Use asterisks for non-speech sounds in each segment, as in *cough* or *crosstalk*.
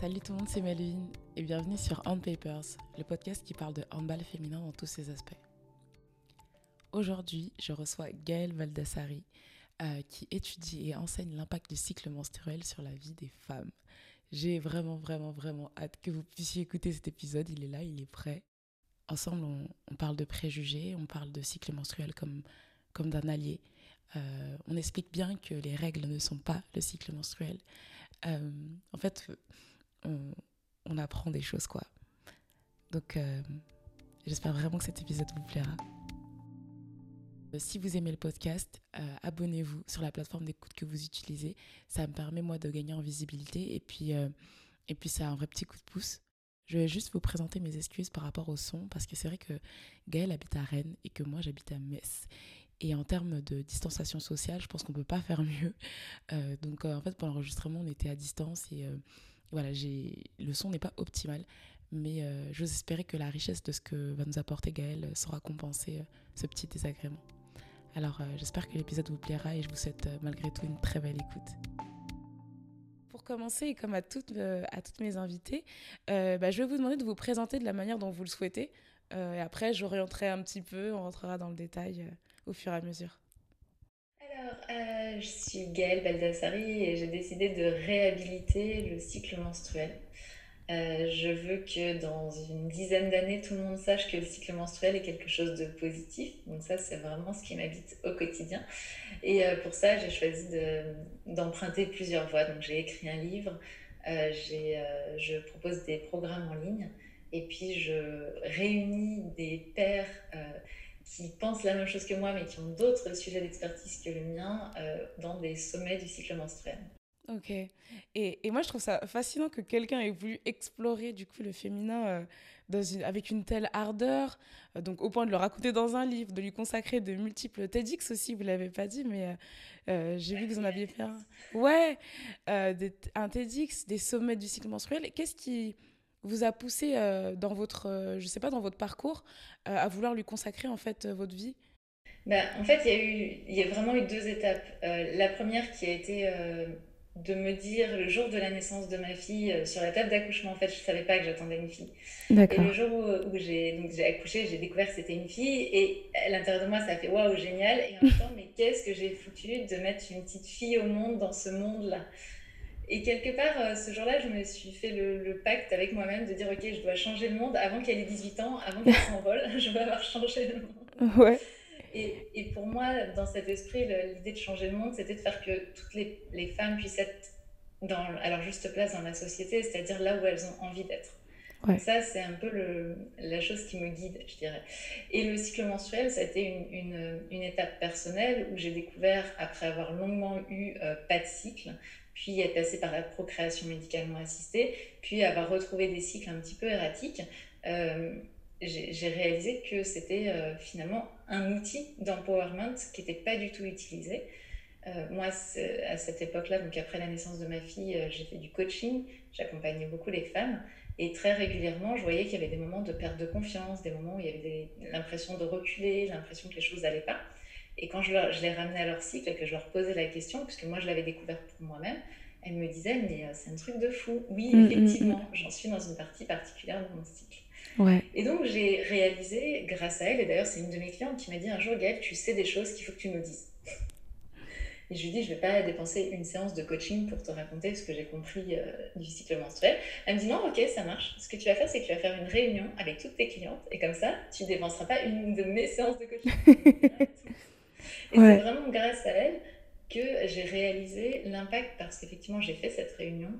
Salut tout le monde, c'est Melvin et bienvenue sur Hand Papers, le podcast qui parle de handball féminin dans tous ses aspects. Aujourd'hui, je reçois Gaëlle Valdassari euh, qui étudie et enseigne l'impact du cycle menstruel sur la vie des femmes. J'ai vraiment, vraiment, vraiment hâte que vous puissiez écouter cet épisode. Il est là, il est prêt. Ensemble, on, parle de préjugés, on parle de cycle menstruel comme, comme d'un allié. Euh, on explique bien que les règles ne sont pas le cycle menstruel. Euh, en fait, on, apprend des choses, quoi. Donc, euh, j'espère vraiment que cet épisode vous plaira. Euh, si vous aimez le podcast, euh, abonnez-vous sur la plateforme d'écoute que vous utilisez. Ça me permet, moi, de gagner en visibilité. Et puis, et puis c'est un vrai petit coup de pouce. Je vais juste vous présenter mes excuses par rapport au son, parce que c'est vrai que Gaëlle habite à Rennes et que moi, j'habite à Metz. Et en termes de distanciation sociale, je pense qu'on ne peut pas faire mieux. donc, en fait, pour l'enregistrement, on était à distance et voilà, le son n'est pas optimal, mais euh, j'ose espérer que la richesse de ce que va nous apporter Gaël euh, saura compenser euh, ce petit désagrément. Alors j'espère que l'épisode vous plaira et je vous souhaite malgré tout une très belle écoute. Pour commencer, comme à toutes, à toutes mes invitées, bah, je vais vous demander de vous présenter de la manière dont vous le souhaitez. et après, j'orienterai un petit peu, on rentrera dans le détail au fur et à mesure. Alors, euh, je suis Gaëlle Baldassari et j'ai décidé de réhabiliter le cycle menstruel. Euh, je veux que dans une dizaine d'années, tout le monde sache que le cycle menstruel est quelque chose de positif. Donc ça, c'est vraiment ce qui m'habite au quotidien. Et euh, pour ça, j'ai choisi d'emprunter plusieurs voies. Donc j'ai écrit un livre, je propose des programmes en ligne et puis je réunis des pères qui pensent la même chose que moi, mais qui ont d'autres sujets d'expertise que le mien, euh, dans des sommets du cycle menstruel. Ok. Et, et, moi, je trouve ça fascinant que quelqu'un ait voulu explorer du coup le féminin euh, dans une, avec une telle ardeur, euh, donc au point de le raconter dans un livre, de lui consacrer de multiples TEDx aussi, vous l'avez pas dit, mais j'ai vu que vous en aviez fait un. *laughs* Ouais, des, un TEDx, des sommets du cycle menstruel. Qu'est-ce qui vous a poussé euh, dans votre, euh, je sais pas, dans votre parcours euh, à vouloir lui consacrer en fait votre vie? Ben, En fait, il y, a eu, il y a vraiment eu deux étapes. la première qui a été de me dire le jour de la naissance de ma fille sur la table d'accouchement, en fait, je savais pas que j'attendais une fille. Et le jour où, j'ai accouché, j'ai découvert que c'était une fille et à l'intérieur de moi, ça a fait waouh, génial. Et en même temps, mais qu'est-ce que j'ai foutu de mettre une petite fille au monde dans ce monde-là? Et quelque part, euh, ce jour-là, je me suis fait le, pacte avec moi-même de dire, OK, je dois changer le monde avant qu'elle ait 18 ans, avant qu'elle s'envole, *laughs* je dois avoir changé le monde. Ouais. Et, et, pour moi, dans cet esprit, l'idée de changer le monde, c'était de faire que toutes les, les, femmes puissent être dans, à leur juste place dans la société, c'est-à-dire là où elles ont envie d'être. Ouais. Ça, c'est un peu le, la chose qui me guide, je dirais. Et le cycle menstruel, ça a été une, une, une étape personnelle où j'ai découvert, après avoir longuement eu euh, pas de cycle, puis être passé par la procréation médicalement assistée, puis avoir retrouvé des cycles un petit peu erratiques, euh, j'ai réalisé que c'était euh, finalement un outil d'empowerment qui n'était pas du tout utilisé. Euh, moi, à cette époque-là, donc après la naissance de ma fille, j'ai fait du coaching, j'accompagnais beaucoup les femmes, et très régulièrement, je voyais qu'il y avait des moments de perte de confiance, des moments où il y avait l'impression de reculer, l'impression que les choses n'allaient pas. Et quand je, je les ramenais à leur cycle et que je leur posais la question, puisque moi je l'avais découvert pour moi-même, elles me disaient Mais euh, c'est un truc de fou. Oui, mm, mm, effectivement, mm. j'en suis dans une partie particulière de mon cycle. Ouais. Et donc j'ai réalisé, grâce à elle, et d'ailleurs c'est une de mes clientes qui m'a dit un jour Gaëlle, tu sais des choses qu'il faut que tu nous dises. Et je lui dis, je ne vais pas dépenser une séance de coaching pour te raconter ce que j'ai compris euh, du cycle menstruel. Elle me dit, non, ok, ça marche. Ce que tu vas faire, c'est que tu vas faire une réunion avec toutes tes clientes. Et comme ça, tu ne dépenseras pas une de mes séances de coaching. *laughs* Et c'est vraiment grâce à elle que j'ai réalisé l'impact parce qu'effectivement, j'ai fait cette réunion.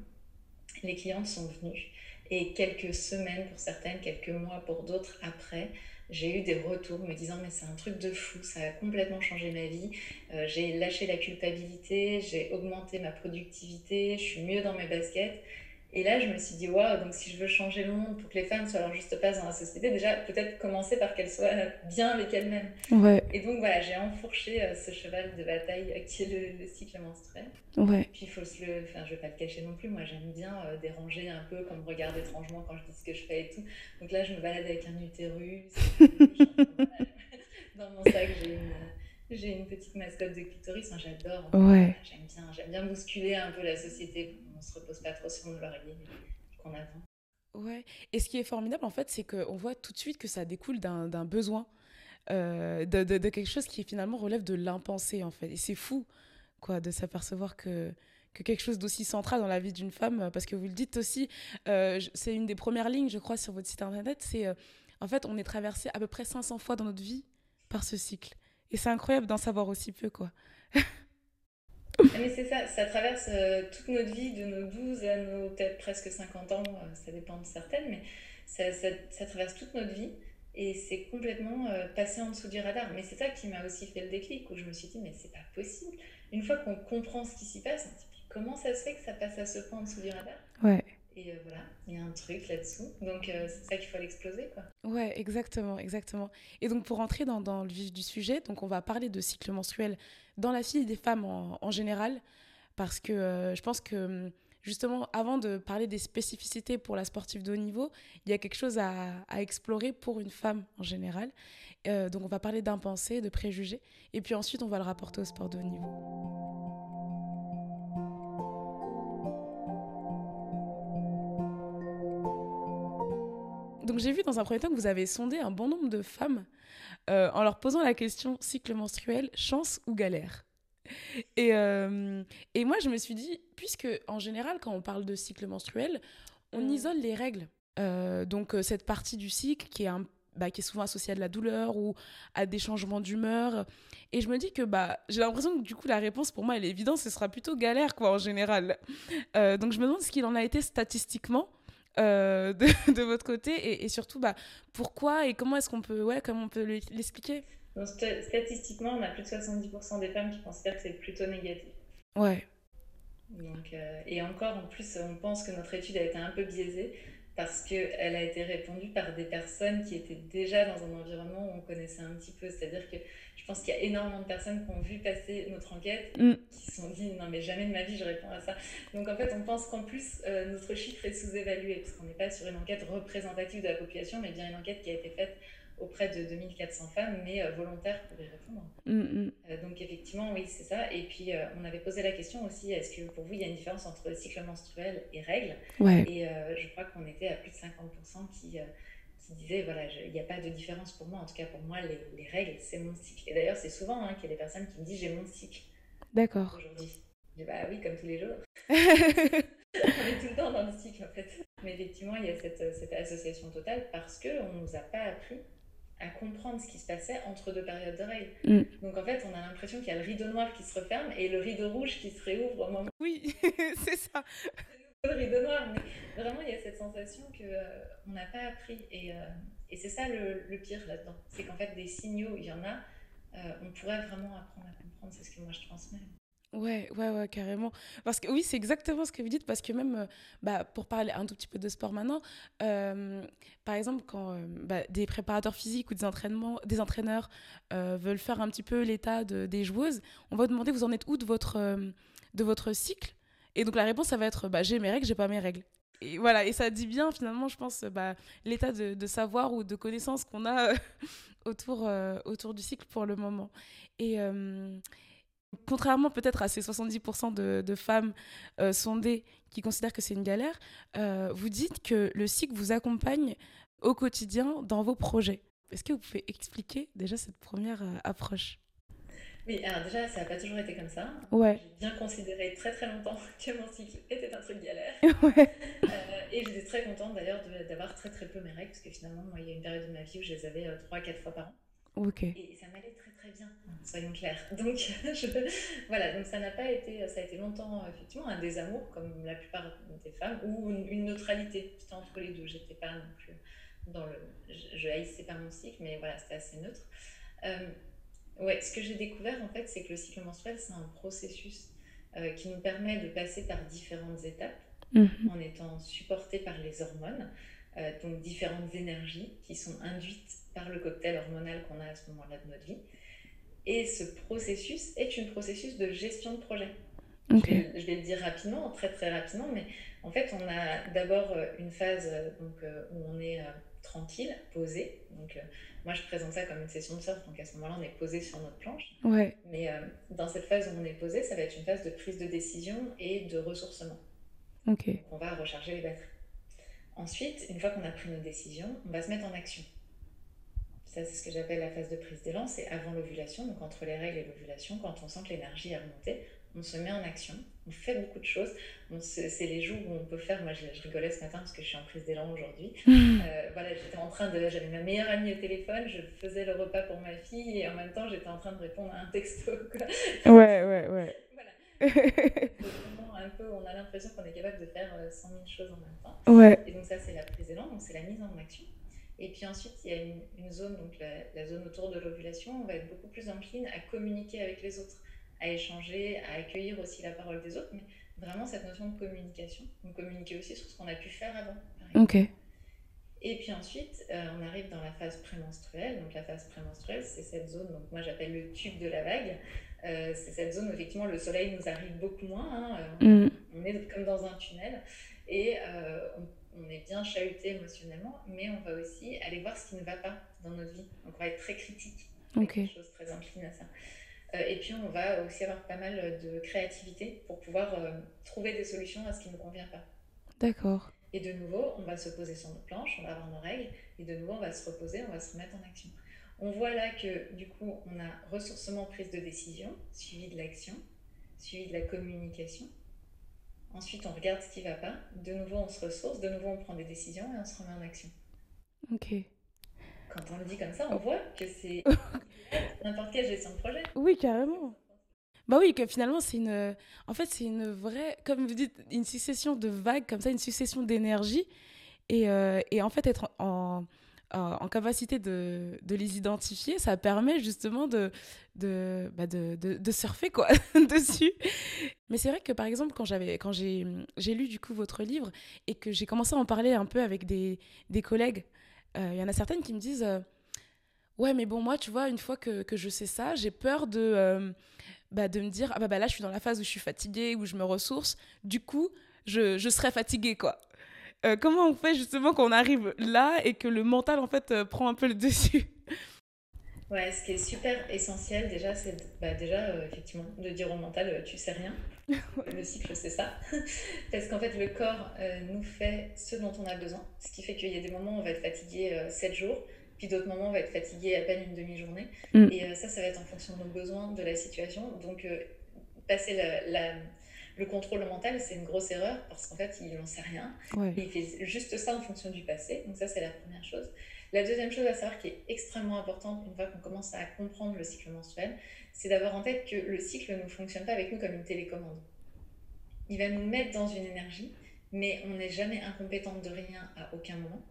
Les clientes sont venues. Et quelques semaines pour certaines, quelques mois pour d'autres après, j'ai eu des retours me disant mais c'est un truc de fou, ça a complètement changé ma vie. Euh, j'ai lâché la culpabilité, j'ai augmenté ma productivité, je suis mieux dans mes baskets. Et là, je me suis dit, waouh, donc si je veux changer le monde pour que les femmes soient leur juste place dans la société, déjà, peut-être commencer par qu'elles soient bien avec elles-mêmes. Ouais. Et donc, voilà, j'ai enfourché euh, ce cheval de bataille euh, qui est le, cycle menstruel. Ouais. Puis, il faut se le. Enfin, je vais pas le cacher non plus. Moi, j'aime bien euh, déranger un peu, comme me regarde étrangement quand je dis ce que je fais et tout. Donc là, je me balade avec un utérus. *laughs* dans mon sac, j'ai une j'ai une petite mascotte de clitoris, j'adore. Ouais. J'aime bien, j'aime bien bousculer un peu la société. On se repose pas trop sur nos lauriers. Qu'on attend. Ouais, et ce qui est formidable en fait, c'est qu'on voit tout de suite que ça découle d'un besoin, euh, de, quelque chose qui finalement relève de l'impensé en fait. Et c'est fou, quoi, de s'apercevoir que, que quelque chose d'aussi central dans la vie d'une femme, parce que vous le dites aussi, euh, c'est une des premières lignes, je crois, sur votre site internet, c'est euh, en fait, on est traversé à peu près 500 fois dans notre vie par ce cycle. Et c'est incroyable d'en savoir aussi peu, quoi. *laughs* Ah, mais c'est ça, ça traverse euh, toute notre vie, de nos 12 à nos peut-être presque 50 ans, euh, ça dépend de certaines, mais ça, ça, ça traverse toute notre vie et c'est complètement euh, passé en dessous du radar. Mais c'est ça qui m'a aussi fait le déclic, où je me suis dit, mais c'est pas possible. Une fois qu'on comprend ce qui s'y passe, on se dit, comment ça se fait que ça passe à ce point en dessous du radar? Ouais. Et voilà, il y a un truc là-dessous. Donc c'est ça qu'il faut l'exploser, quoi. Ouais, exactement, exactement. Et donc pour rentrer dans, le vif du sujet, donc on va parler de cycle menstruel dans la fille des femmes en, général, parce que euh, je pense que hum, justement, avant de parler des spécificités pour la sportive de haut niveau, il y a quelque chose à, explorer pour une femme en général. Euh, donc on va parler d'impensés, de préjugés, et puis ensuite on va le rapporter au sport de haut niveau. Donc j'ai vu dans un premier temps que vous avez sondé un bon nombre de femmes euh, en leur posant la question cycle menstruel, chance ou galère et, euh, et moi, je me suis dit, puisque en général, quand on parle de cycle menstruel, on mm. isole les règles. Euh, donc, cette partie du cycle qui est, un, bah, qui est souvent associée à de la douleur ou à des changements d'humeur. Et je me dis que bah, j'ai l'impression que du coup, la réponse pour moi, elle est évidente, ce sera plutôt galère, quoi, en général. donc, je me demande ce qu'il en a été statistiquement. Euh, *laughs* de, votre côté et, surtout bah, pourquoi et comment est-ce qu'on peut, ouais, comment on peut l'expliquer Statistiquement, on a plus de 70% des femmes qui considèrent que c'est plutôt négatif. Ouais. Donc, euh, et encore, en plus, on pense que notre étude a été un peu biaisée parce qu'elle a été répondue par des personnes qui étaient déjà dans un environnement où on connaissait un petit peu. C'est-à-dire que je pense qu'il y a énormément de personnes qui ont vu passer notre enquête, mm. qui se sont dit non mais jamais de ma vie je réponds à ça. Donc en fait on pense qu'en plus euh, notre chiffre est sous-évalué parce qu'on n'est pas sur une enquête représentative de la population, mais bien une enquête qui a été faite auprès de 2400 femmes, mais euh, volontaires pour y répondre. Mm, mm. Euh, donc effectivement, oui, c'est ça. Et puis, on avait posé la question aussi, est-ce que pour vous, il y a une différence entre cycle menstruel et règles? Et je crois qu'on était à plus de 50% qui, qui disaient, voilà, il n'y a pas de différence pour moi. En tout cas, pour moi, les, règles, c'est mon cycle. Et d'ailleurs, c'est souvent hein, qu'il y a des personnes qui me disent, j'ai mon cycle. D'accord. Aujourd'hui. Je dis, bah oui, comme tous les jours. *laughs* on est tout le temps dans le cycle, en fait. Mais effectivement, il y a cette, cette association totale parce qu'on ne nous a pas appris à comprendre ce qui se passait entre deux périodes de règles. Mm. Donc en fait, on a l'impression qu'il y a le rideau noir qui se referme et le rideau rouge qui se réouvre au moment. Oui, *laughs* c'est ça. Rideau noir, mais vraiment, il y a cette sensation qu'on euh, n'a pas appris. Et, euh, c'est ça le, pire là-dedans. C'est qu'en fait, des signaux, il y en a, euh, on pourrait vraiment apprendre à comprendre. C'est ce que moi je transmets. Ouais, ouais, ouais, carrément. Parce que oui, c'est exactement ce que vous dites, parce que même, bah, pour parler un tout petit peu de sport maintenant, par exemple, quand bah, des préparateurs physiques ou des, entraîneurs veulent faire un petit peu l'état de, des joueuses, on va demander, vous en êtes où de votre cycle? Et donc la réponse, ça va être, bah, j'ai mes règles, j'ai pas mes règles. Et voilà, et ça dit bien finalement, je pense, bah, l'état de, savoir ou de connaissance qu'on a autour, autour du cycle pour le moment. Et Contrairement peut-être à ces 70% de, femmes euh, sondées qui considèrent que c'est une galère, euh, vous dites que le cycle vous accompagne au quotidien dans vos projets. Est-ce que vous pouvez expliquer déjà cette première euh, approche? Oui, alors déjà, ça n'a pas toujours été comme ça. Ouais. J'ai bien considéré très très longtemps *laughs* que mon cycle était un truc galère. *laughs* Ouais. et j'étais très contente d'ailleurs d'avoir très très peu mes règles, parce que finalement, moi, il y a une période de ma vie où je les avais 3-4 fois par an. Et ça m'allait très très bien, soyons clairs. Donc *laughs* voilà, donc ça n'a pas été, ça a été longtemps effectivement un désamour comme la plupart des femmes ou une, neutralité. J'étais entre les deux, j'étais pas non plus dans le, je, haïssais pas mon cycle, mais voilà, c'était assez neutre. Euh, ouais, ce que j'ai découvert en fait, c'est que le cycle menstruel c'est un processus euh, qui nous permet de passer par différentes étapes mhm. en étant supporté par les hormones. Euh, donc différentes énergies qui sont induites par le cocktail hormonal qu'on a à ce moment-là de notre vie. Et ce processus est un processus de gestion de projet. Je, vais, le dire rapidement, très très rapidement, mais en fait, on a d'abord euh, une phase euh, donc, où on est tranquille, posé. Donc, moi, je présente ça comme une session de surf, donc à ce moment-là, on est posé sur notre planche. Ouais. Mais dans cette phase où on est posé, ça va être une phase de prise de décision et de ressourcement. Ok. on va recharger les batteries. Ensuite, une fois qu'on a pris nos décisions, on va se mettre en action. Ça, c'est ce que j'appelle la phase de prise d'élan, c'est avant l'ovulation, donc entre les règles et l'ovulation, quand on sent que l'énergie est remontée, on se met en action, on fait beaucoup de choses. c'est les jours où on peut faire. Moi, je, rigolais ce matin parce que je suis en prise d'élan aujourd'hui. *laughs* Euh, voilà, j'étais en train de. J'avais ma meilleure amie au téléphone, je faisais le repas pour ma fille et en même temps, j'étais en train de répondre à un texto. *laughs* Ouais, ouais, ouais. *laughs* un peu, on a l'impression qu'on est capable de faire 100 euh, 000 choses en même temps. Ouais. Et donc, ça, c'est la prise d'élan, donc c'est la mise en action. Et puis ensuite, il y a une, zone, donc la, zone autour de l'ovulation, on va être beaucoup plus encline à communiquer avec les autres à échanger, à accueillir aussi la parole des autres, mais vraiment cette notion de communication. Donc communiquer aussi sur ce qu'on a pu faire avant. Ok. Et puis ensuite, euh, on arrive dans la phase prémenstruelle. Donc la phase prémenstruelle, c'est cette zone, donc moi j'appelle le tube de la vague. Euh, c'est cette zone où effectivement le soleil nous arrive beaucoup moins. Hein. Euh, mm. On est comme dans un tunnel et on, est bien chahuté émotionnellement, mais on va aussi aller voir ce qui ne va pas dans notre vie. Donc on va être très critique. Ok. Quelque chose très incline à ça. Euh, et puis, on va aussi avoir pas mal de créativité pour pouvoir euh, trouver des solutions à ce qui ne nous convient pas. D'accord. Et de nouveau, on va se poser sur nos planches, on va avoir nos règles, et de nouveau, on va se reposer, on va se remettre en action. On voit là que, du coup, on a ressourcement, prise de décision, suivi de l'action, suivi de la communication. Ensuite, on regarde ce qui ne va pas. De nouveau, on se ressource, de nouveau, on prend des décisions et on se remet en action. Ok quand on le dit comme ça, on voit que c'est *laughs* *laughs* n'importe quelle gestion de projet. Oui, carrément. Bah oui, que finalement, c'est une. En fait, c'est une vraie. Comme vous dites, une succession de vagues, comme ça, une succession d'énergie. Et, euh, et, en fait, être en, en, capacité de, de, les identifier, ça permet justement de, de, bah de, de, surfer quoi, *laughs* dessus. Mais c'est vrai que par exemple, quand, quand j'ai, lu du coup votre livre et que j'ai commencé à en parler un peu avec des, des collègues, il euh, y en a certaines qui me disent euh, Ouais, mais bon, moi, tu vois, une fois que, que je sais ça, j'ai peur de, euh, bah, de me dire Ah bah, bah, là, je suis dans la phase où je suis fatiguée, où je me ressource. Du coup, je, je serai fatiguée, quoi. comment on fait justement qu'on arrive là et que le mental, en fait, prend un peu le *laughs* dessus? Ouais, ce qui est super essentiel déjà, c'est bah, déjà effectivement de dire au mental tu sais rien. *laughs* le cycle, c'est ça. *laughs* Parce qu'en fait, le corps nous fait ce dont on a besoin. Ce qui fait qu'il y a des moments où on va être fatigué 7 jours, puis d'autres moments on va être fatigué à peine une demi-journée. Mm. Et ça, ça va être en fonction de nos besoins, de la situation. Donc, passer la, le contrôle mental, c'est une grosse erreur parce qu'en fait, il n'en sait rien. Il fait juste ça en fonction du passé. Donc, ça, c'est la première chose. La deuxième chose à savoir qui est extrêmement importante une fois qu'on commence à comprendre le cycle menstruel, c'est d'avoir en tête que le cycle ne fonctionne pas avec nous comme une télécommande. Il va nous mettre dans une énergie, mais on n'est jamais incompétente de rien à aucun moment.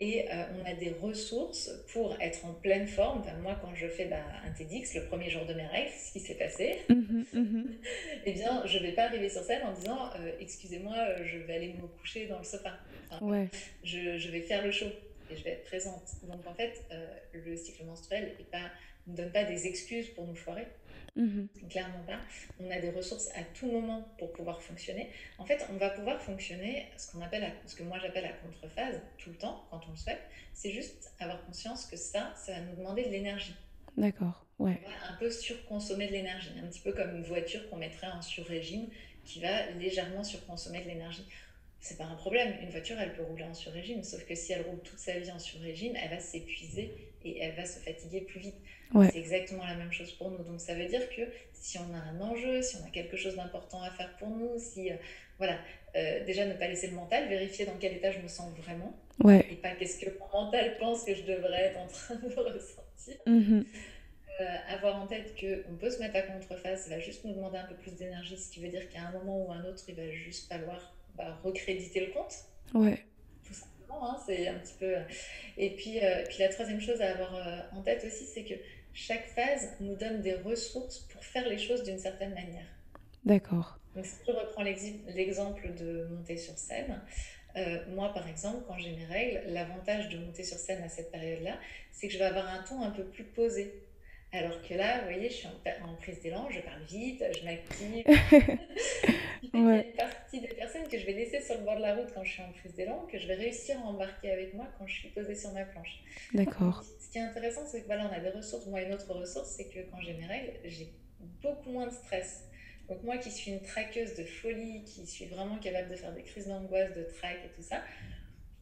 Et euh, on a des ressources pour être en pleine forme. moi, quand je fais bah, un TEDx, le premier jour de mes règles, ce qui s'est passé, mhm, mhm. *laughs* eh bien, je ne vais pas arriver sur scène en disant euh, Excusez-moi, je vais aller me coucher dans le sofa. je, je vais faire le show et je vais être présente. Donc en fait, euh, le cycle menstruel pas, ne donne pas des excuses pour nous foirer. Mhm. Clairement pas. On a des ressources à tout moment pour pouvoir fonctionner. En fait, on va pouvoir fonctionner ce qu'on appelle, ce que moi j'appelle la contrephase, tout le temps, quand on le souhaite. C'est juste avoir conscience que ça, ça va nous demander de l'énergie. D'accord, ouais. On va un peu surconsommer de l'énergie, un petit peu comme une voiture qu'on mettrait en sur-régime qui va légèrement surconsommer de l'énergie c'est pas un problème. Une voiture, elle peut rouler en sur-régime, sauf que si elle roule toute sa vie en sur-régime, elle va s'épuiser et elle va se fatiguer plus vite. C'est exactement la même chose pour nous. Donc ça veut dire que si on a un enjeu, si on a quelque chose d'important à faire pour nous, si euh, voilà, euh, déjà ne pas laisser le mental, vérifier dans quel état je me sens vraiment, et pas qu'est-ce que mon mental pense que je devrais être en train de *laughs* ressentir. Mm-hmm. Euh, avoir en tête qu'on peut se mettre à contreface, ça va juste nous demander un peu plus d'énergie, ce qui veut dire qu'à un moment ou un autre, il va juste falloir bah, recréditer le compte. Ouais. Hein, c'est un petit peu. Et puis, euh, puis la troisième chose à avoir euh, en tête aussi, c'est que chaque phase nous donne des ressources pour faire les choses d'une certaine manière. D'accord. Donc, si je reprends l'exemple de monter sur scène, euh, moi, par exemple, quand j'ai mes règles, l'avantage de monter sur scène à cette période-là, c'est que je vais avoir un ton un peu plus posé. Alors que là, vous voyez, je suis en, prise d'élan, je parle vite, je m'active. *laughs* *laughs* Il y a une partie des personnes que je vais laisser sur le bord de la route quand je suis en prise d'élan, que je vais réussir à embarquer avec moi quand je suis posée sur ma planche. D'accord. Ce qui est intéressant, c'est que voilà, on a des ressources. Moi, une autre ressource, c'est que quand j'ai mes règles, j'ai beaucoup moins de stress. Donc moi qui suis une traqueuse de folie, qui suis vraiment capable de faire des crises d'angoisse, de trac et tout ça,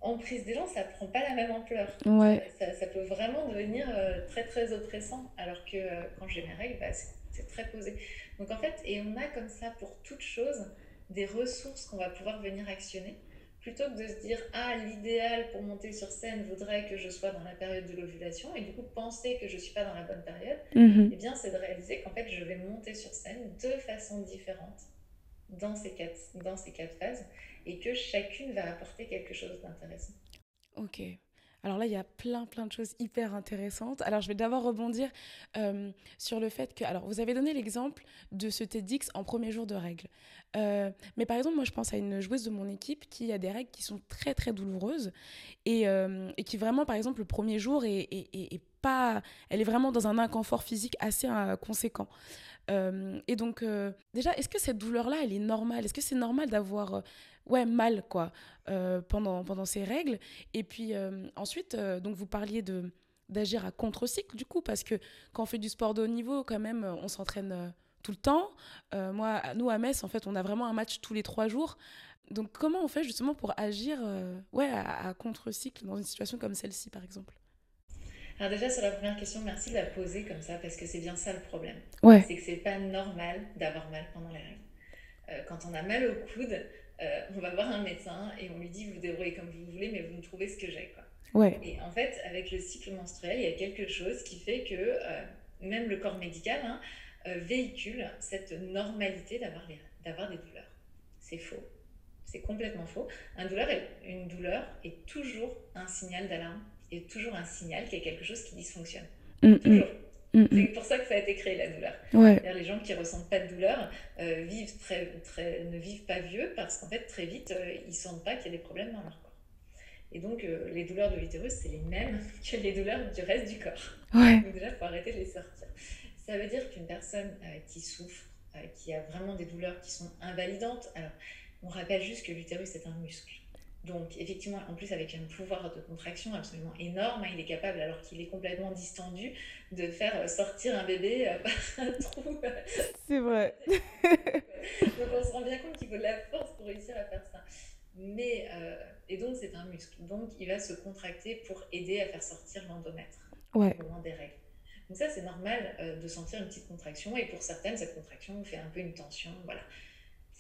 en prise des gens, ça prend pas la même ampleur. Ouais. Ça, peut vraiment devenir très très oppressant, alors que quand j'ai mes règles, bah, c'est très posé. Donc en fait, et on a comme ça pour toute chose des ressources qu'on va pouvoir venir actionner plutôt que de se dire ah l'idéal pour monter sur scène voudrait que je sois dans la période de l'ovulation et du coup penser que je suis pas dans la bonne période mm-hmm. eh bien c'est de réaliser qu'en fait je vais monter sur scène de façon différente dans ces quatre dans ces quatre phases et que chacune va apporter quelque chose d'intéressant ok alors là, il y a plein, plein de choses hyper intéressantes. Alors, je vais d'abord rebondir euh, sur le fait que... Alors, vous avez donné l'exemple de ce TEDx en premier jour de règles. Euh, mais par exemple, moi, je pense à une joueuse de mon équipe qui a des règles qui sont très, très douloureuses et, euh, qui vraiment, par exemple, le premier jour est, pas... Elle est vraiment dans un inconfort physique assez conséquent. Et donc, déjà, est-ce que cette douleur-là, elle est normale? Est-ce que c'est normal d'avoir ouais, mal quoi, euh, pendant, pendant ces règles? Et puis euh, ensuite, euh, donc vous parliez de d'agir à contre-cycle du coup, parce que quand on fait du sport de haut niveau, quand même, on s'entraîne tout le temps. moi, nous à Metz, en fait, on a vraiment un match tous les trois jours. Donc comment on fait justement pour agir ouais, à, contre-cycle dans une situation comme celle-ci, par exemple? Alors déjà sur la première question, merci de la poser comme ça parce que c'est bien ça le problème. Ouais. C'est que c'est pas normal d'avoir mal pendant les règles. quand on a mal au coude, euh, on va voir un médecin et on lui dit vous débrouillez comme vous voulez, mais vous me trouvez ce que j'ai. Quoi. Ouais. Et en fait, avec le cycle menstruel, il y a quelque chose qui fait que euh, même le corps médical hein, euh, véhicule cette normalité d'avoir, d'avoir des douleurs. C'est faux. C'est complètement faux. Un douleur est, une douleur est toujours un signal d'alarme, et toujours un signal qu'il y a quelque chose qui dysfonctionne. Mm, mm. toujours. Mm. C'est pour ça que ça a été créé la douleur. Les gens qui ressentent pas de douleur euh, vivent très, très, ne vivent pas vieux parce qu'en fait très vite euh, ils sentent pas qu'il y a des problèmes dans leur corps. Et donc euh, les douleurs de l'utérus c'est les mêmes *laughs* que les douleurs du reste du corps. Donc déjà faut arrêter de les sortir. Ça veut dire qu'une personne qui souffre, qui a vraiment des douleurs qui sont invalidantes. Alors on rappelle juste que l'utérus est un muscle. Donc, effectivement, en plus, avec un pouvoir de contraction absolument énorme, hein, il est capable, alors qu'il est complètement distendu, de faire euh, sortir un bébé euh, *laughs* par un trou. C'est vrai. *laughs* donc, on se rend bien compte qu'il faut de la force pour réussir à faire ça. Mais, euh, et donc, c'est un muscle. Donc, il va se contracter pour aider à faire sortir l'endomètre au moment des règles. Donc, ça, c'est normal de sentir une petite contraction. Et pour certaines, cette contraction fait un peu une tension. Voilà.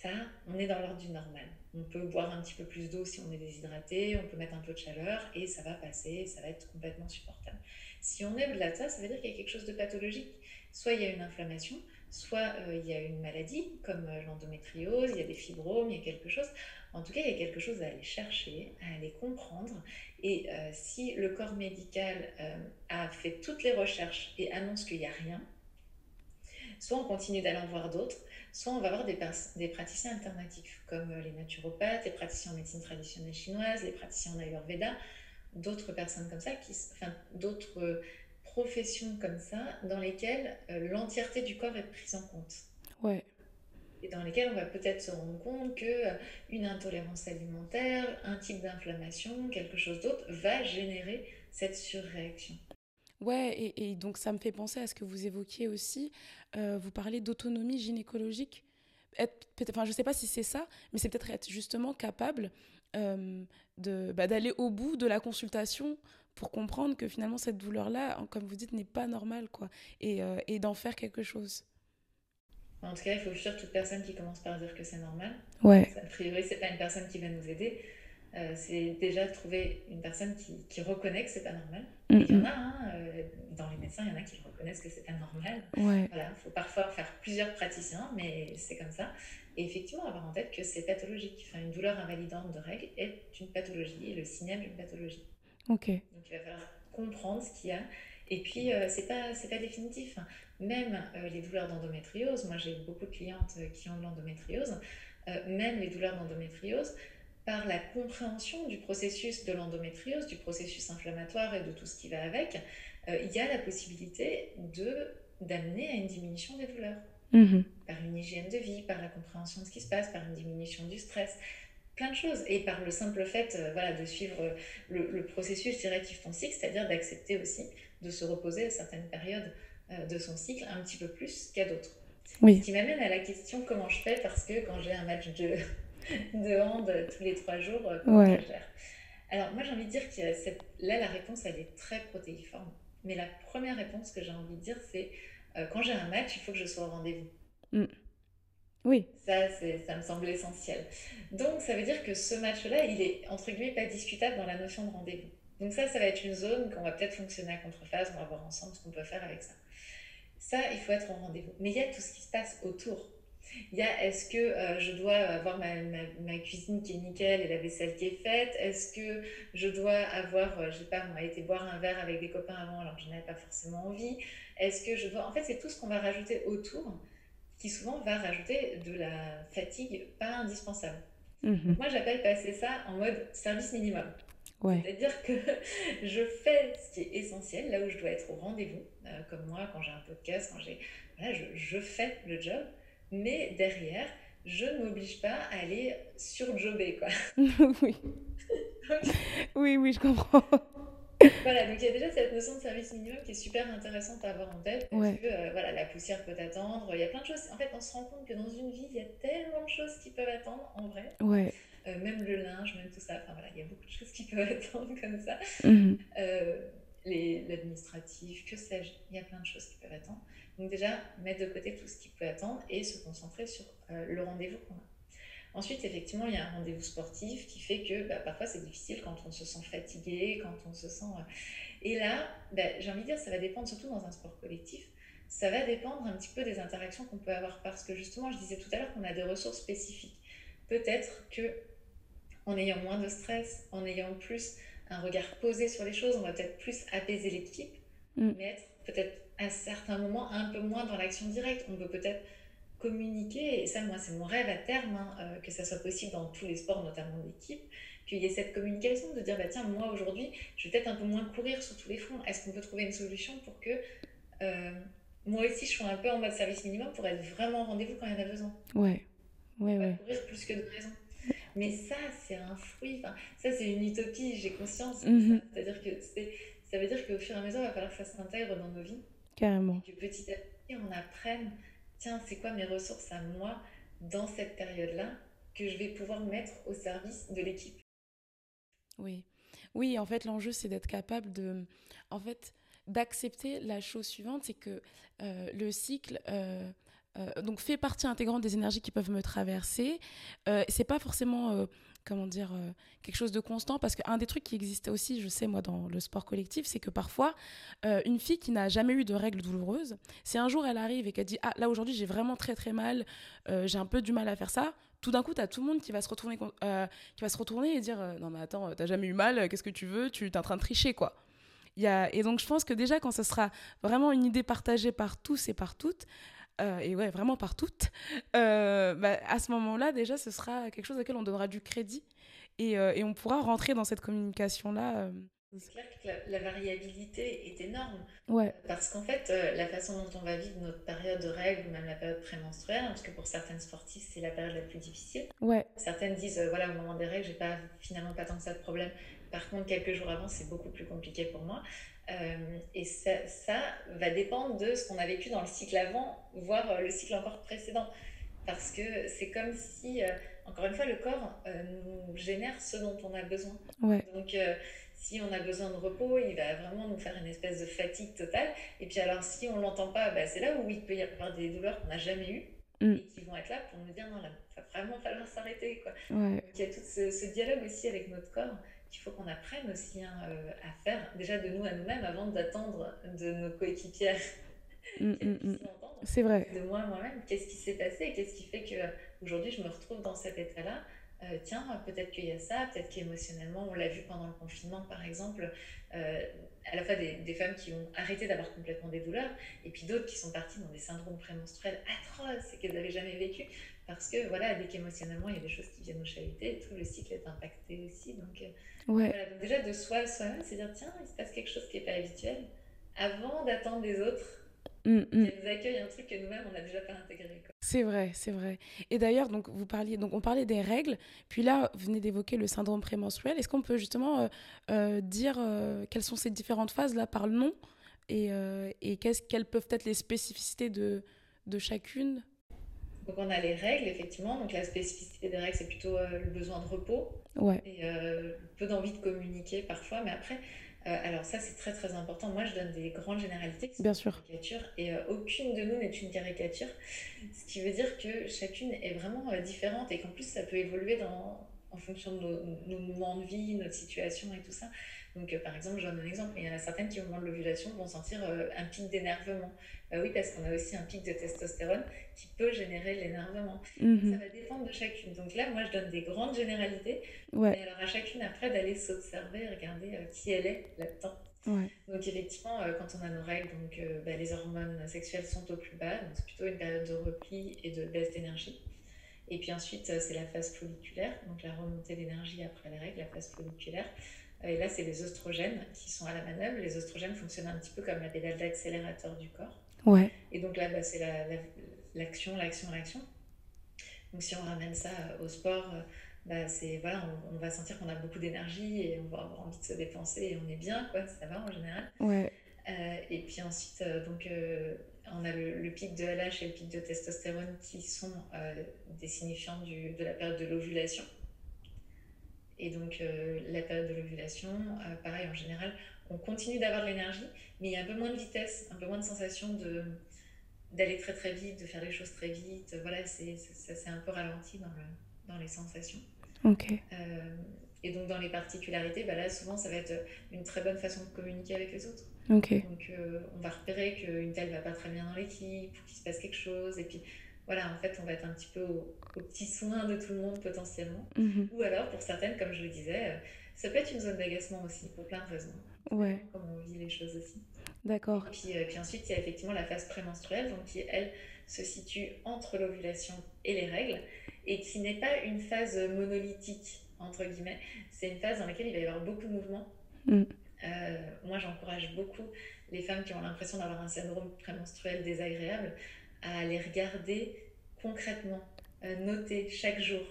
Ça, on est dans l'ordre du normal. On peut boire un petit peu plus d'eau si on est déshydraté, on peut mettre un peu de chaleur et ça va passer, ça va être complètement supportable. Si on est au-delà de ça, ça veut dire qu'il y a quelque chose de pathologique. Soit il y a une inflammation, soit euh, il y a une maladie comme euh, l'endométriose, il y a des fibromes, il y a quelque chose. En tout cas, il y a quelque chose à aller chercher, à aller comprendre. Et euh, si le corps médical a fait toutes les recherches et annonce qu'il n'y a rien, soit on continue d'aller en voir d'autres, soit on va avoir des, des, praticiens alternatifs, comme euh, les naturopathes, les praticiens en médecine traditionnelle chinoise, les praticiens en Ayurveda, d'autres personnes comme ça, qui, enfin, d'autres euh, professions comme ça, dans lesquelles euh, l'entièreté du corps est prise en compte. Ouais. Et dans lesquelles on va peut-être se rendre compte que une intolérance alimentaire, un type d'inflammation, quelque chose d'autre, va générer cette surréaction. Ouais, et, et, donc ça me fait penser à ce que vous évoquiez aussi. Euh, vous parlez d'autonomie gynécologique. enfin, je ne sais pas si c'est ça, mais c'est peut-être être justement capable euh, bah, d'aller au bout de la consultation pour comprendre que finalement cette douleur-là, comme vous dites, n'est pas normale, quoi, et, euh, et d'en faire quelque chose. En tout cas, il faut fuir toute personne qui commence par dire que c'est normal. Ouais. A priori, c'est pas une personne qui va nous aider. Euh, c'est déjà trouver une personne qui, qui reconnaît que c'est pas normal. Il y en a, hein, euh, dans les médecins, il y en a qui reconnaissent que c'est pas normal. Ouais. Voilà, il faut parfois faire plusieurs praticiens, mais c'est comme ça. Et effectivement, avoir en tête que c'est pathologique. Enfin, une douleur invalidante de règles est une pathologie, et le signal d'une pathologie. Ok. Donc il va falloir comprendre ce qu'il y a. Et puis, euh, c'est pas, pas définitif. Hein. Même les douleurs d'endométriose, moi j'ai beaucoup de clientes qui ont de l'endométriose, même les douleurs d'endométriose, par la compréhension du processus de l'endométriose, du processus inflammatoire et de tout ce qui va avec, euh, il y a la possibilité de d'amener à une diminution des douleurs. Mhm. Par une hygiène de vie, par la compréhension de ce qui se passe, par une diminution du stress, plein de choses. Et par le simple fait euh, voilà, de suivre le, processus directif ton cycle, c'est-à-dire d'accepter aussi de se reposer à certaines périodes euh, de son cycle un petit peu plus qu'à d'autres. Oui. Ce qui m'amène à la question comment je fais, parce que quand j'ai un match de, *laughs* de hand tous les trois jours, euh, Alors, moi, j'ai envie de dire que cette... là, la réponse, elle est très protéiforme. Mais la première réponse que j'ai envie de dire, c'est euh, quand j'ai un match, il faut que je sois au rendez-vous. Mm. Oui. Ça, ça me semble essentiel. Donc, ça veut dire que ce match-là, il est, entre guillemets, pas discutable dans la notion de rendez-vous. Donc ça, ça va être une zone qu'on va peut-être fonctionner à contrephase, on va voir ensemble ce qu'on peut faire avec ça. Ça, il faut être au rendez-vous. Mais il y a tout ce qui se passe autour. Il y a est-ce que euh, je dois avoir ma, ma, cuisine qui est nickel et la vaisselle qui est faite? Est-ce que je dois avoir, euh, je sais pas, moi, été boire un verre avec des copains avant alors que je n'avais pas forcément envie Est-ce que je dois. En fait, c'est tout ce qu'on va rajouter autour qui souvent va rajouter de la fatigue pas indispensable. Mhm. Moi, j'appelle passer ça en mode service minimum. C'est-à-dire que *laughs* je fais ce qui est essentiel, là où je dois être au rendez-vous, euh, comme moi quand j'ai un podcast, quand j'ai, voilà, je, je, fais le job, mais derrière, je ne m'oblige pas à aller surjobber, quoi. *laughs* oui. *laughs* oui, oui, je comprends. voilà, donc il y a déjà cette notion de service minimum qui est super intéressante à avoir en tête parce que euh, voilà, la poussière peut attendre, il y a plein de choses. En fait, on se rend compte que dans une vie, il y a tellement de choses qui peuvent attendre en vrai. Ouais. Euh, même le linge, même tout ça. Enfin voilà, il y a beaucoup de choses qui peuvent *laughs* attendre comme ça. Mhm. Euh, l'administratif, que sais-je, il y a plein de choses qui peuvent attendre. Donc déjà, mettre de côté tout ce qui peut attendre et se concentrer sur euh, le rendez-vous qu'on a. Ensuite, effectivement, il y a un rendez-vous sportif qui fait que bah, parfois c'est difficile quand on se sent fatigué, quand on se sent... Et là, bah, j'ai envie de dire, ça va dépendre surtout dans un sport collectif. Ça va dépendre un petit peu des interactions qu'on peut avoir parce que justement, je disais tout à l'heure qu'on a des ressources spécifiques. Peut-être que en ayant moins de stress, en ayant plus un regard posé sur les choses, on va peut-être plus apaiser l'équipe, mm. mais être peut-être à certains moments un peu moins dans l'action directe. On peut peut-être communiquer, et ça, moi, c'est mon rêve à terme, hein, euh, que ça soit possible dans tous les sports, notamment d'équipe, qu'il y ait cette communication, de dire, bah tiens, moi, aujourd'hui, je vais peut-être un peu moins courir sur tous les fronts. Est-ce qu'on peut trouver une solution pour que euh, moi aussi, je sois un peu en mode service minimum pour être vraiment au rendez-vous quand il y en a besoin? Ouais, ouais, ouais. Courir plus que de raison. Mais ça, c'est un fruit. Enfin, ça, c'est une utopie, j'ai conscience. Mhm. C'est-à-dire que ça veut dire qu'au fur et à mesure, il va falloir que ça s'intègre dans nos vies. Carrément. Et que petit à petit, on apprenne, tiens, c'est quoi mes ressources à moi dans cette période-là que je vais pouvoir mettre au service de l'équipe? Oui. Oui, en fait, l'enjeu, c'est d'être capable de. En fait, d'accepter la chose suivante, c'est que euh, le cycle. Euh, euh, donc fait partie intégrante des énergies qui peuvent me traverser. Euh, c'est pas forcément euh, comment dire quelque chose de constant parce qu'un des trucs qui existait aussi, je sais moi dans le sport collectif, c'est que parfois une fille qui n'a jamais eu de règles douloureuses, si un jour elle arrive et qu'elle dit ah là aujourd'hui j'ai vraiment très très mal, j'ai un peu du mal à faire ça, tout d'un coup, tu as tout le monde qui va se retourner, qui va se retourner et dire Non, mais attends, t'as jamais eu mal, qu'est-ce que tu veux Tu es en train de tricher, quoi. Y a... Et donc, je pense que déjà, quand ce sera vraiment une idée partagée par tous et par toutes, euh, et ouais, vraiment par toutes, euh, bah, à ce moment-là, déjà, ce sera quelque chose auquel on donnera du crédit et, euh, et on pourra rentrer dans cette communication-là. C'est clair que la, variabilité est énorme. Ouais. Parce qu'en fait, la façon dont on va vivre notre période de règles ou même la période prémenstruelle, parce que pour certaines sportives, c'est la période la plus difficile. Ouais. Certaines disent, voilà, au moment des règles, j'ai pas, finalement pas tant que ça de problème. Par contre, quelques jours avant, c'est beaucoup plus compliqué pour moi. Euh, et ça, ça, va dépendre de ce qu'on a vécu dans le cycle avant, voire euh, le cycle encore précédent. Parce que c'est comme si, euh, encore une fois, le corps nous génère ce dont on a besoin. Donc, si on a besoin de repos, il va vraiment nous faire une espèce de fatigue totale. Et puis alors, si on ne l'entend pas, bah, c'est là où il peut y avoir des douleurs qu'on n'a jamais eues. Mm. et qui vont être là pour nous dire non, là, il va vraiment falloir s'arrêter. Quoi. il y a tout ce, ce, dialogue aussi avec notre corps qu'il faut qu'on apprenne aussi hein, euh, à faire, déjà de nous à nous-mêmes, avant d'attendre de nos coéquipières. Mm, mm, mm. C'est vrai. De moi moi-même, qu'est-ce qui s'est passé Qu'est-ce qui fait qu'aujourd'hui je me retrouve dans cet état-là? Euh, tiens, peut-être qu'il y a ça, peut-être qu'émotionnellement, on l'a vu pendant le confinement par exemple, euh, à la fois des, des, femmes qui ont arrêté d'avoir complètement des douleurs, et puis d'autres qui sont parties dans des syndromes prémenstruels atroces et qu'elles n'avaient jamais vécu, parce que voilà, dès qu'émotionnellement il y a des choses qui viennent nous chahuter, tout le cycle est impacté aussi. Donc, euh, donc déjà de soi soi-même, c'est dire tiens, il se passe quelque chose qui n'est pas habituel, avant d'attendre des autres mmh, mmh. nous accueillent un truc que nous-mêmes on n'a déjà pas intégré. C'est vrai, c'est vrai. Et d'ailleurs, donc vous parliez, donc on parlait des règles, puis là vous venez d'évoquer le syndrome prémenstruel. Est-ce qu'on peut justement euh, euh, dire quelles sont ces différentes phases là par le nom et, et qu'est-ce, quelles peuvent être les spécificités de, de chacune? Donc on a les règles, effectivement. Donc la spécificité des règles, c'est plutôt euh, le besoin de repos ouais. et euh, peu d'envie de communiquer parfois. Mais après, euh, alors ça, c'est très très important. Moi, je donne des grandes généralités Bien sûr. et aucune de nous n'est une caricature. Ce qui veut dire que chacune est vraiment différente et qu'en plus, ça peut évoluer dans, en fonction de nos, nos, moments de vie, notre situation et tout ça. Donc, par exemple, je donne un exemple, il y en a certaines qui, au moment de l'ovulation, vont sentir un pic d'énervement. Bah oui, parce qu'on a aussi un pic de testostérone qui peut générer l'énervement. Mhm. Ça va dépendre de chacune. Donc là, moi, je donne des grandes généralités. Ouais. Et alors à chacune, après, d'aller s'observer et regarder euh, qui elle est là-dedans. Ouais. Donc effectivement, euh, quand on a nos règles, donc, euh, bah, les hormones sexuelles sont au plus bas. Donc c'est plutôt une période de repli et de baisse d'énergie. Et puis ensuite, c'est la phase folliculaire, donc la remontée d'énergie après les règles, la phase folliculaire. Et là, c'est les oestrogènes qui sont à la manœuvre. Les oestrogènes fonctionnent un petit peu comme la pédale d'accélérateur du corps. Ouais. Et donc là, bah, c'est l'action, l'action, l'action. Donc si on ramène ça au sport, bah, c'est voilà, on, va sentir qu'on a beaucoup d'énergie et on va avoir envie de se dépenser et on est bien, quoi, ça va en général. Ouais. Euh, et puis ensuite, euh, donc, euh, on a le, pic de LH et le pic de testostérone qui sont des signifiants du, de la période de l'ovulation. Et donc, la période de l'ovulation, pareil, en général, on continue d'avoir de l'énergie, mais il y a un peu moins de vitesse, un peu moins de sensation de d'aller très très vite, de faire les choses très vite. Voilà, c'est ça s'est un peu ralenti dans, le, dans les sensations. Ok. Euh, et donc dans les particularités, bah là souvent ça va être une très bonne façon de communiquer avec les autres. Ok. Donc euh, on va repérer qu'une telle va pas très bien dans l'équipe, qu'il se passe quelque chose, et puis voilà, en fait on va être un petit peu au, petit soin de tout le monde potentiellement. Mhm. Ou alors pour certaines, comme je le disais, euh, ça peut être une zone d'agacement aussi, pour plein de raisons. Ouais. Comme on vit les choses aussi. D'accord. Et puis, euh, puis, ensuite, il y a effectivement la phase prémenstruelle, donc qui, elle, se situe entre l'ovulation et les règles, et qui n'est pas une phase monolithique, entre guillemets. C'est une phase dans laquelle il va y avoir beaucoup de mouvements. Mm. Euh, moi, j'encourage beaucoup les femmes qui ont l'impression d'avoir un syndrome prémenstruel désagréable à les regarder concrètement, euh, noter chaque jour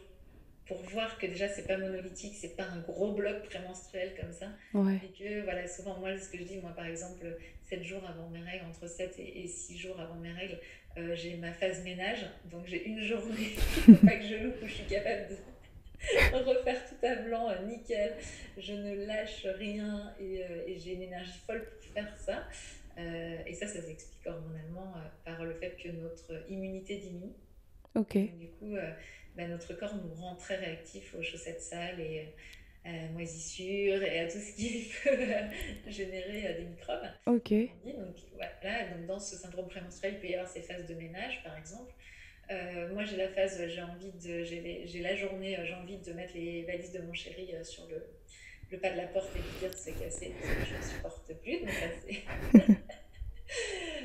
pour voir que déjà c'est pas monolithique, c'est pas un gros bloc prémenstruel comme ça. Et que voilà, souvent moi ce que je dis, moi par exemple, 7 jours avant mes règles, entre 7 et, 6 jours avant mes règles, euh, j'ai ma phase ménage, donc j'ai une journée, *laughs* pas que je loupe où je suis capable de *laughs* refaire tout à blanc, euh, nickel, je ne lâche rien et, euh, et j'ai une énergie folle pour faire ça. Et ça, ça s'explique hormonalement par le fait que notre immunité diminue. Ok. du coup, bah, notre corps nous rend très réactifs aux chaussettes sales et à la moisissure et à tout ce qui *laughs* peut générer euh, des microbes. Ok. Donc, voilà, donc dans ce syndrome prémenstruel, il peut y avoir ces phases de ménage, par exemple. Euh, moi, j'ai la phase, j'ai envie de, j'ai la journée, euh, j'ai envie de mettre les valises de mon chéri sur le, le pas de la porte et de dire c'est cassé, je ne supporte plus. Donc, c'est *laughs*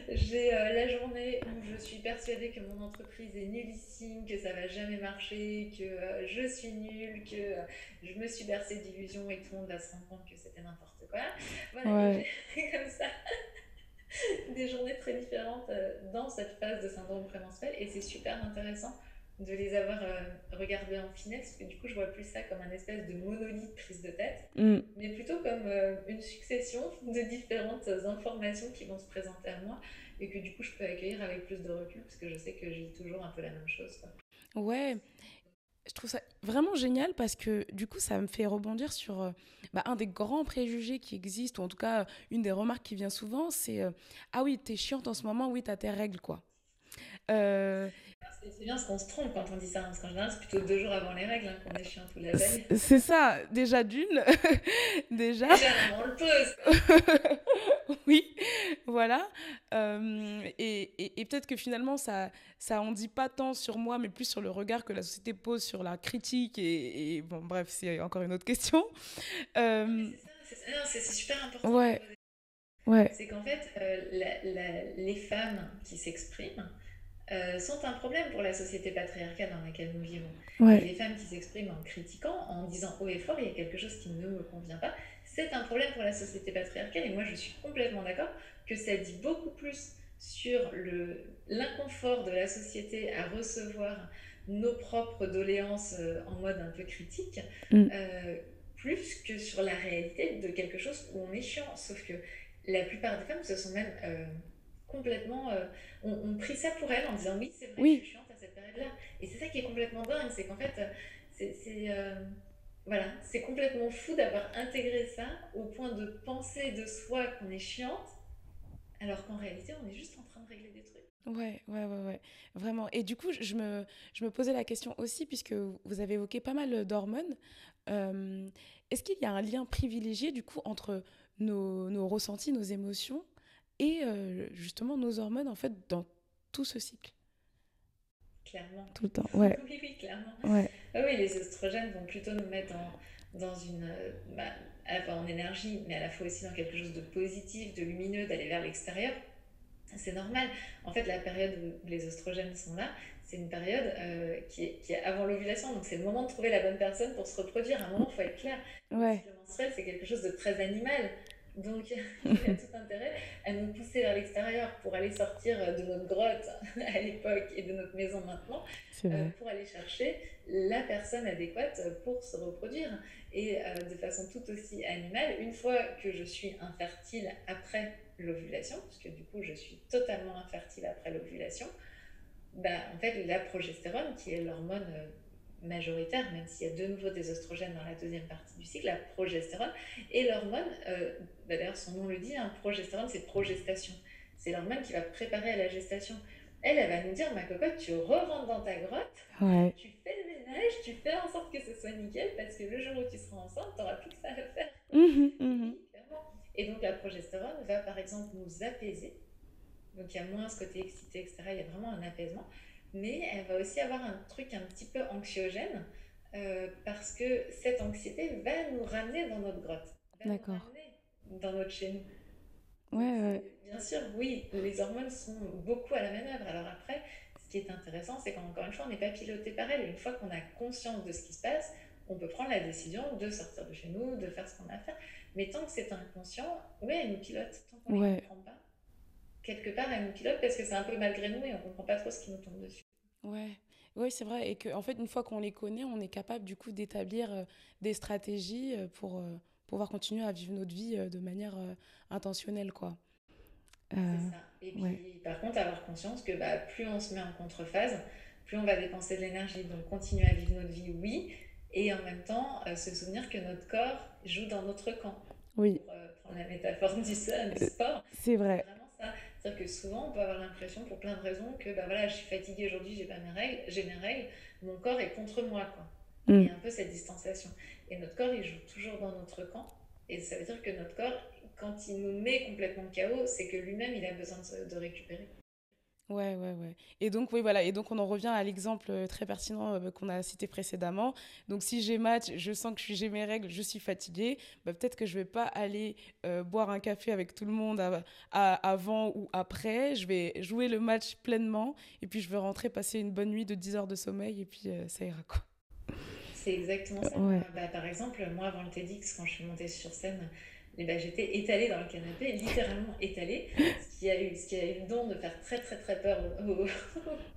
J'ai euh, la journée où je suis persuadée que mon entreprise est nullissime, que ça va jamais marcher, que euh, je suis nulle, que euh, je me suis bercée d'illusions et tout le monde va se rendre compte que c'était n'importe quoi. Voilà, j'ai *laughs* comme ça des journées très différentes dans cette phase de syndrome prémenstruel et c'est super intéressant de les avoir euh, regardés en finesse, parce que du coup, je vois plus ça comme un espèce de monolithe prise de tête, mm. mais plutôt comme euh, une succession de différentes informations qui vont se présenter à moi et que du coup, je peux accueillir avec plus de recul, parce que je sais que j'ai toujours un peu la même chose. Quoi. Ouais. Je trouve ça vraiment génial parce que du coup, ça me fait rebondir sur euh, bah, un des grands préjugés qui existent, ou en tout cas, une des remarques qui vient souvent, c'est Ah oui, t'es chiante en ce moment, oui, t'as tes règles, quoi. Euh, c'est bien parce qu'on se trompe quand on dit ça, hein, parce qu'en général, c'est plutôt deux jours avant les règles hein, qu'on est chiant tout la veille. C'est ça, déjà d'une. *laughs* déjà. Déjà, on le pose. *laughs* oui, voilà. Euh, et, et, peut-être que finalement, ça ça en dit pas tant sur moi, mais plus sur le regard que la société pose sur la critique. Et, bon, bref, c'est encore une autre question. Euh, c'est super important. Ouais. Ouais. C'est qu'en fait, euh, les femmes qui s'expriment, euh, sont un problème pour la société patriarcale dans laquelle nous vivons. les femmes qui s'expriment en critiquant, en disant haut et fort, il y a quelque chose qui ne me convient pas, c'est un problème pour la société patriarcale. Et moi, je suis complètement d'accord que ça dit beaucoup plus sur l'inconfort de la société à recevoir nos propres doléances euh, en mode un peu critique, mm. euh, plus que sur la réalité de quelque chose où on est chiant. Sauf que la plupart des femmes se sont même complètement. Euh, on, pris ça pour elle en disant oui, c'est vrai, je suis chiante à cette période-là. Et c'est ça qui est complètement dingue, c'est qu'en fait, c'est voilà, c'est complètement fou d'avoir intégré ça au point de penser de soi qu'on est chiante, alors qu'en réalité, on est juste en train de régler des trucs. Ouais, ouais, ouais, ouais, vraiment. Et du coup, je me, je me posais la question aussi, puisque vous avez évoqué pas mal d'hormones. Euh, est-ce qu'il y a un lien privilégié, du coup, entre nos, nos ressentis, nos émotions et euh, justement nos hormones, en fait, dans tout ce cycle Clairement. Tout le temps, ouais. *laughs* oui, oui, clairement. Ouais. oui, les oestrogènes vont plutôt nous mettre dans une. Euh, bah, en énergie, mais à la fois aussi dans quelque chose de positif, de lumineux, d'aller vers l'extérieur. C'est normal. En fait, la période où les oestrogènes sont là, c'est une période euh, qui, est, qui, est, avant l'ovulation. Donc, c'est le moment de trouver la bonne personne pour se reproduire. À un moment, il faut être clair. Ouais. Le menstruel, c'est quelque chose de très animal. Donc, *laughs* il y a tout intérêt à nous pousser vers l'extérieur pour aller sortir de notre grotte à l'époque et de notre maison maintenant, euh, pour aller chercher la personne adéquate pour se reproduire. Et euh, de façon tout aussi animale, une fois que je suis infertile après l'ovulation, parce que du coup je suis totalement infertile après l'ovulation, bah, en fait la progestérone, qui est l'hormone euh, majoritaire, même s'il y a de nouveau des oestrogènes dans la deuxième partie du cycle, la progestérone. Et l'hormone, euh, bah, d'ailleurs son nom le dit, hein, progestérone c'est progestation. C'est l'hormone qui va préparer à la gestation. Elle, elle va nous dire, ma cocotte, tu re-rentres dans ta grotte, tu fais le ménage, tu fais en sorte que ce soit nickel, parce que le jour où tu seras enceinte, tu n'auras plus que ça à faire. Mmh mmh et donc la progestérone va par exemple nous apaiser. Donc il y a moins ce côté excité, etc. Il y a vraiment un apaisement mais elle va aussi avoir un truc un petit peu anxiogène euh, parce que cette anxiété va nous ramener dans notre grotte, ramener dans notre chez nous. Ouais, Bien sûr, oui, les hormones sont beaucoup à la manœuvre. Alors après, ce qui est intéressant, c'est qu'encore une fois, on n'est pas piloté par elles. Une fois qu'on a conscience de ce qui se passe, on peut prendre la décision de sortir de chez nous, de faire ce qu'on a à faire. Mais tant que c'est inconscient, oui, elle nous pilote. Tant qu'on ne comprend pas, quelque part, elle nous pilote parce que c'est un peu malgré nous et on comprend pas trop ce qui nous tombe dessus. Ouais. Oui, c'est vrai. Et qu'en en fait, une fois qu'on les connaît, on est capable du coup d'établir euh, des stratégies euh, pour euh, pouvoir continuer à vivre notre vie de manière intentionnelle, quoi. C'est ça. Et puis, par contre, avoir conscience que bah, plus on se met en contrephase, plus on va dépenser de l'énergie. Donc, continuer à vivre notre vie, oui. Et en même temps, se souvenir que notre corps joue dans notre camp. Oui. Pour prendre la métaphore du, sport. C'est vrai. C'est-à-dire que souvent, on peut avoir l'impression, pour plein de raisons, que bah voilà, je suis fatiguée aujourd'hui, j'ai pas mes règles, j'ai mes règles, mon corps est contre moi, quoi. Il y a un peu cette distanciation. Et notre corps, il joue toujours dans notre camp. Et ça veut dire que notre corps, quand il nous met complètement KO, c'est que lui-même, il a besoin de récupérer. Ouais, ouais, ouais. Et donc, oui, voilà. Et donc, on en revient à l'exemple euh, très pertinent euh, qu'on a cité précédemment. Donc, si j'ai match, je sens que j'ai mes règles, je suis fatiguée, bah, peut-être que je vais pas aller euh, boire un café avec tout le monde avant ou après. Je vais jouer le match pleinement et puis je vais rentrer passer une bonne nuit de 10 heures de sommeil et puis ça ira, quoi. C'est exactement ça. Bah, par exemple, moi, avant le TEDx, quand je suis montée sur scène, et ben, j'étais étalée dans le canapé, littéralement étalée, ce qui a eu, ce qui a eu le don de faire très très très peur aux,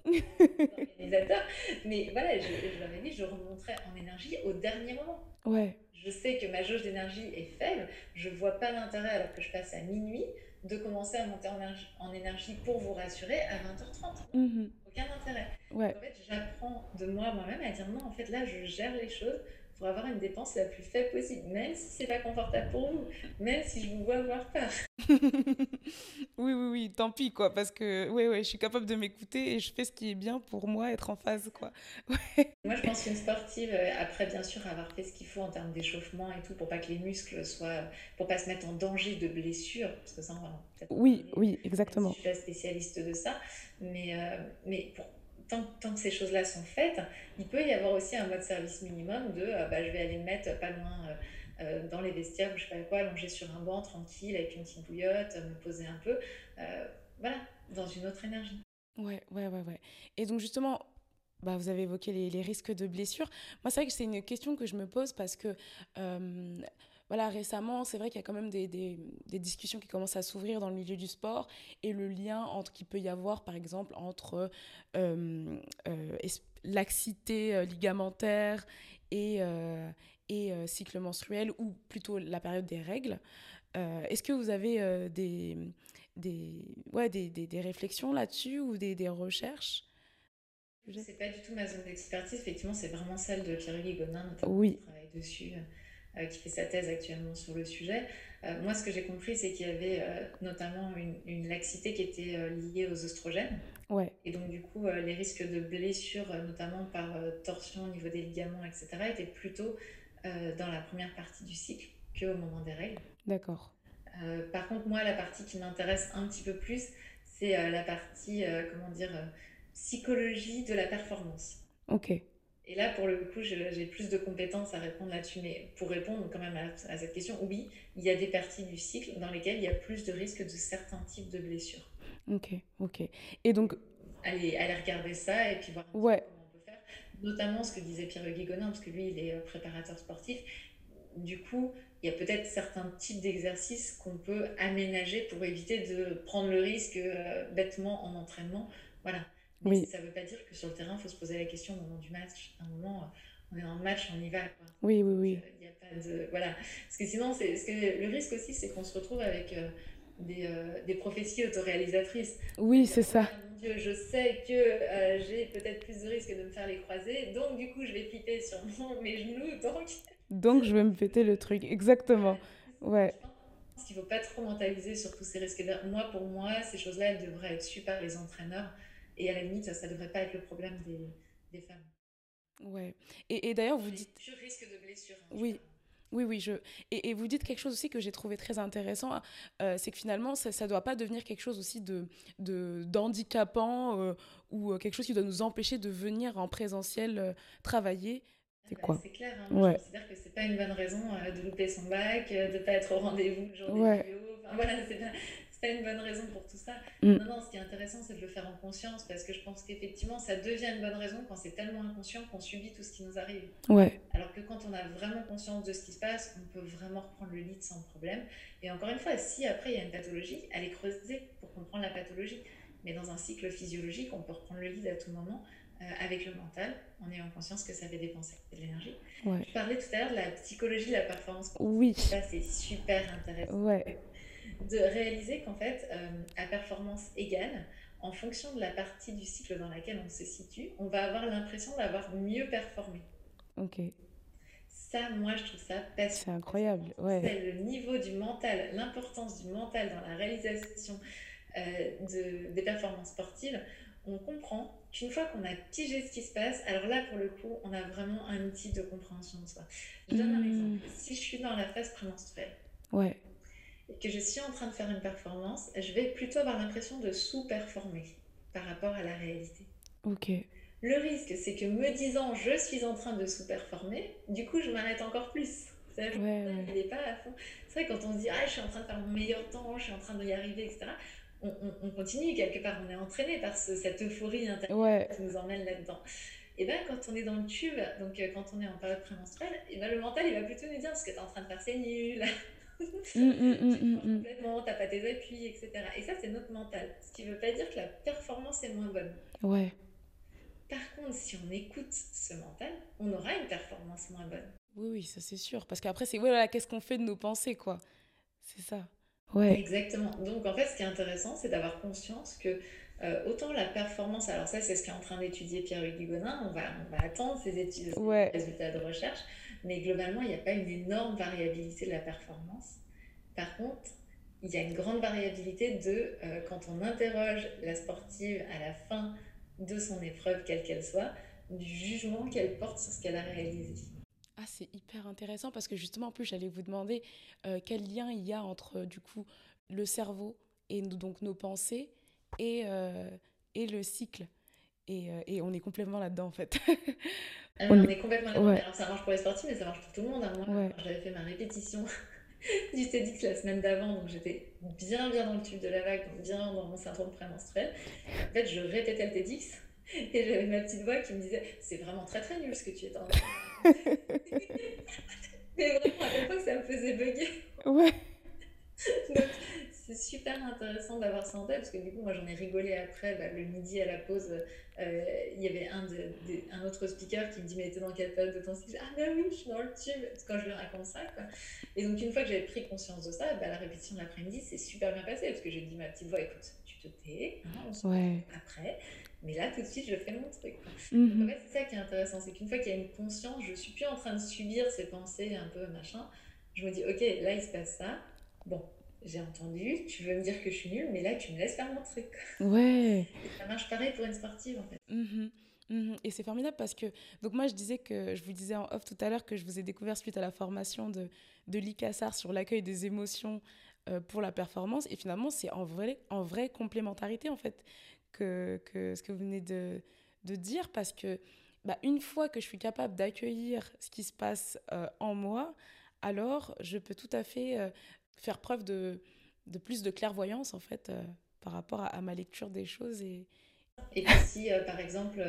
*laughs* organisateurs. Mais voilà, je, je leur ai dit, je remonterai en énergie au dernier moment. Ouais. Je sais que ma jauge d'énergie est faible, je vois pas l'intérêt alors que je passe à minuit de commencer à monter en énergie, en énergie pour vous rassurer à 20h30. Mm-hmm. Aucun intérêt. Ouais. En fait, j'apprends de moi moi-même à dire non, en fait là, je gère les choses pour avoir une dépense la plus faible possible, même si c'est pas confortable pour vous, même si je vous vois avoir peur. *laughs* oui, oui, oui, tant pis, quoi, parce que ouais, ouais, je suis capable de m'écouter et je fais ce qui est bien pour moi, être en phase, quoi. *laughs* Moi, je pense qu'une sportive, euh, après, bien sûr, avoir fait ce qu'il faut en termes d'échauffement et tout, pour pas que les muscles soient, pour pas se mettre en danger de blessure, parce que ça, on va Oui, oui, exactement. Je suis pas spécialiste de ça, mais, euh, mais pour tant, que ces choses-là sont faites, il peut y avoir aussi un mode service minimum de euh, bah, je vais aller me mettre pas loin euh, euh, dans les vestiaires ou je sais pas quoi, allonger sur un banc tranquille avec une petite bouillotte, me poser un peu. voilà, dans une autre énergie. Ouais, ouais, ouais, ouais. Et donc justement, bah, vous avez évoqué les, les risques de blessures. Moi, c'est vrai que c'est une question que je me pose parce que voilà, récemment, c'est vrai qu'il y a quand même des, des, des, discussions qui commencent à s'ouvrir dans le milieu du sport et le lien entre qu'il peut y avoir, par exemple, entre euh, euh, laxité euh, ligamentaire et, et cycle menstruel ou plutôt la période des règles. Est-ce que vous avez des, des, ouais, des, des, réflexions là-dessus ou des, des recherches? C'est pas du tout ma zone d'expertise. Effectivement, c'est vraiment celle de Pierre-Hugues Gonin, notamment, qui travaille dessus, qui fait sa thèse actuellement sur le sujet. Euh, moi, ce que j'ai compris, c'est qu'il y avait euh, notamment une, laxité qui était liée aux oestrogènes. Ouais. Et donc, du coup, les risques de blessures, notamment par torsion au niveau des ligaments, etc., étaient plutôt dans la première partie du cycle qu'au moment des règles. D'accord. par contre, moi, la partie qui m'intéresse un petit peu plus, c'est la partie, comment dire, psychologie de la performance. Ok. Et là, pour le coup, j'ai plus de compétences à répondre là-dessus. Mais pour répondre quand même à, cette question, oui, il y a des parties du cycle dans lesquelles il y a plus de risques de certains types de blessures. Ok, ok. Et donc... Allez, aller regarder ça et puis voir ouais. comment on peut faire. Notamment ce que disait Pierre Guigonin, parce que lui, il est euh, préparateur sportif. Du coup, il y a peut-être certains types d'exercices qu'on peut aménager pour éviter de prendre le risque euh, bêtement en entraînement. Voilà. Mais ça ne veut pas dire que sur le terrain, il faut se poser la question au moment du match. À un moment, euh, on est en match, on y va. Quoi. Oui, oui, oui. Il n'y a pas de... Voilà. Parce que sinon, c'est... que le risque aussi, c'est qu'on se retrouve avec euh, des, euh, des, prophéties autoréalisatrices. Oui, c'est ça. Ah, mon Dieu, je sais que j'ai peut-être plus de risques de me faire les croiser, donc du coup, je vais piper sur *laughs* mes genoux, donc... Donc, je vais me péter le truc, exactement. Ouais. Je pense qu'il ne faut pas trop mentaliser sur tous ces risques. Moi, pour moi, ces choses-là, elles devraient être sues par les entraîneurs et à la limite, ça ne devrait pas être le problème des, des femmes. Ouais. Et, et d'ailleurs, vous dites. Tu risques de blessure. Hein, oui. Oui, oui, je... Et, et, vous dites quelque chose aussi que j'ai trouvé très intéressant, euh, c'est que finalement, ça ne doit pas devenir quelque chose aussi de, d'handicapant euh, ou euh, quelque chose qui doit nous empêcher de venir en présentiel travailler. C'est bah, quoi C'est clair, hein. ouais. je considère que c'est pas une bonne raison de louper son bac, de ne pas être au rendez-vous le jour ouais. des Enfin, voilà, c'est c'est pas une bonne raison pour tout ça. Mm. Non, non, ce qui est intéressant, c'est de le faire en conscience parce que je pense qu'effectivement, ça devient une bonne raison quand c'est tellement inconscient qu'on subit tout ce qui nous arrive. Ouais. Alors que quand on a vraiment conscience de ce qui se passe, on peut vraiment reprendre le lead sans problème. Et encore une fois, si après il y a une pathologie, aller creuser pour comprendre la pathologie. Mais dans un cycle physiologique, on peut reprendre le lead à tout moment. Euh, avec le mental, en ayant conscience que ça fait dépenser de l'énergie. Ouais. Je parlais tout à l'heure de la psychologie de la performance. Oui. Ça, c'est super intéressant. Ouais de réaliser qu'en fait, euh, à performance égale, en fonction de la partie du cycle dans laquelle on se situe, on va avoir l'impression d'avoir mieux performé. Ok. Ça, moi, je trouve ça passionnant. C'est incroyable, ouais. C'est le niveau du mental, l'importance du mental dans la réalisation euh, de, des performances sportives. On comprend qu'une fois qu'on a pigé ce qui se passe, alors là, pour le coup, on a vraiment un outil de compréhension de soi. Je donne un hmm. exemple. Si je suis dans la phase prémenstruelle, ouais et que je suis en train de faire une performance, je vais plutôt avoir l'impression de sous-performer par rapport à la réalité. Ok. Le risque, c'est que me disant je suis en train de sous-performer, du coup, je m'arrête encore plus. Ouais, ouais. Il pas à fond. C'est vrai, quand on se dit ah, je suis en train de faire mon meilleur temps, je suis en train d'y arriver, etc., on, on, continue quelque part, on est entraîné par cette euphorie intérieure qui nous emmène là-dedans. Et bien, quand on est dans le tube, donc euh, quand on est en période prémenstruelle, et ben, le mental, il va plutôt nous dire ce que tu es en train de faire, c'est nul. Mm, mm, *laughs* mm, complètement, t'as pas tes appuis, etc. Et ça, c'est notre mental. Ce qui veut pas dire que la performance est moins bonne. Ouais. Par contre, si on écoute ce mental, on aura une performance moins bonne. Oui, oui, ça c'est sûr. Parce qu'après, c'est voilà, qu'est-ce qu'on fait de nos pensées, quoi? C'est ça. Ouais. Exactement. Donc, en fait, ce qui est intéressant, c'est d'avoir conscience que euh, autant la performance, alors ça, c'est ce qu'est en train d'étudier Pierre-Hugues Gonin, on va, on va attendre ces études, ouais. résultats de recherche, mais globalement, il n'y a pas une énorme variabilité de la performance. Par contre, il y a une grande variabilité de euh, quand on interroge la sportive à la fin de son épreuve, quelle qu'elle soit, du jugement qu'elle porte sur ce qu'elle a réalisé. Ah, c'est hyper intéressant parce que justement, en plus, j'allais vous demander euh, quel lien il y a entre euh, du coup le cerveau et donc nos pensées et, et le cycle. Et, et, on est complètement là-dedans en fait. *laughs* on, est... complètement là-dedans. Alors ça marche pour les sportifs, mais ça marche pour tout le monde. Hein. Moi, j'avais fait ma répétition *laughs* du TEDx la semaine d'avant, donc j'étais bien bien dans le tube de la vague, donc bien dans mon syndrome prémenstruel. En fait, je répétais le TEDx et j'avais ma petite voix qui me disait c'est vraiment très très nul ce que tu es en train *laughs* Mais vraiment, à l'époque, ça me faisait bugger. Ouais. donc, c'est super intéressant d'avoir ça en tête parce que du coup, moi j'en ai rigolé après, bah, le midi à la pause, euh, il y avait un, de, un autre speaker qui me dit Mais t'es dans quelle période de ton cycle Ah, ben oui, je suis dans le tube quand je lui raconte ça. Quoi. Et donc, une fois que j'avais pris conscience de ça, bah, la répétition de l'après-midi, c'est super bien passé parce que j'ai dit ma petite voix Écoute, tu te tais, hein, on se ouais. après. Mais là, tout de suite, je fais mon truc. Donc, en fait, c'est ça qui est intéressant. C'est qu'une fois qu'il y a une conscience, je suis plus en train de subir ces pensées un peu machin. Je me dis, OK, là, il se passe ça. Bon, j'ai entendu, tu veux me dire que je suis nulle, mais là, tu me laisses faire mon truc. Ouais. ça marche pareil pour une sportive, en fait. Mhm. Mhm. Et c'est formidable parce que, donc moi je disais que, je vous disais en off tout à l'heure que je vous ai découvert suite à la formation de, de l'ICASAR sur l'accueil des émotions euh, pour la performance. Et finalement, c'est en vrai, en vraie complémentarité en fait que, que ce que vous venez de, de dire parce que bah, une fois que je suis capable d'accueillir ce qui se passe euh, en moi, alors je peux tout à fait euh, faire preuve de, de, plus de clairvoyance en fait par rapport à, ma lecture des choses et, et si, euh, par exemple,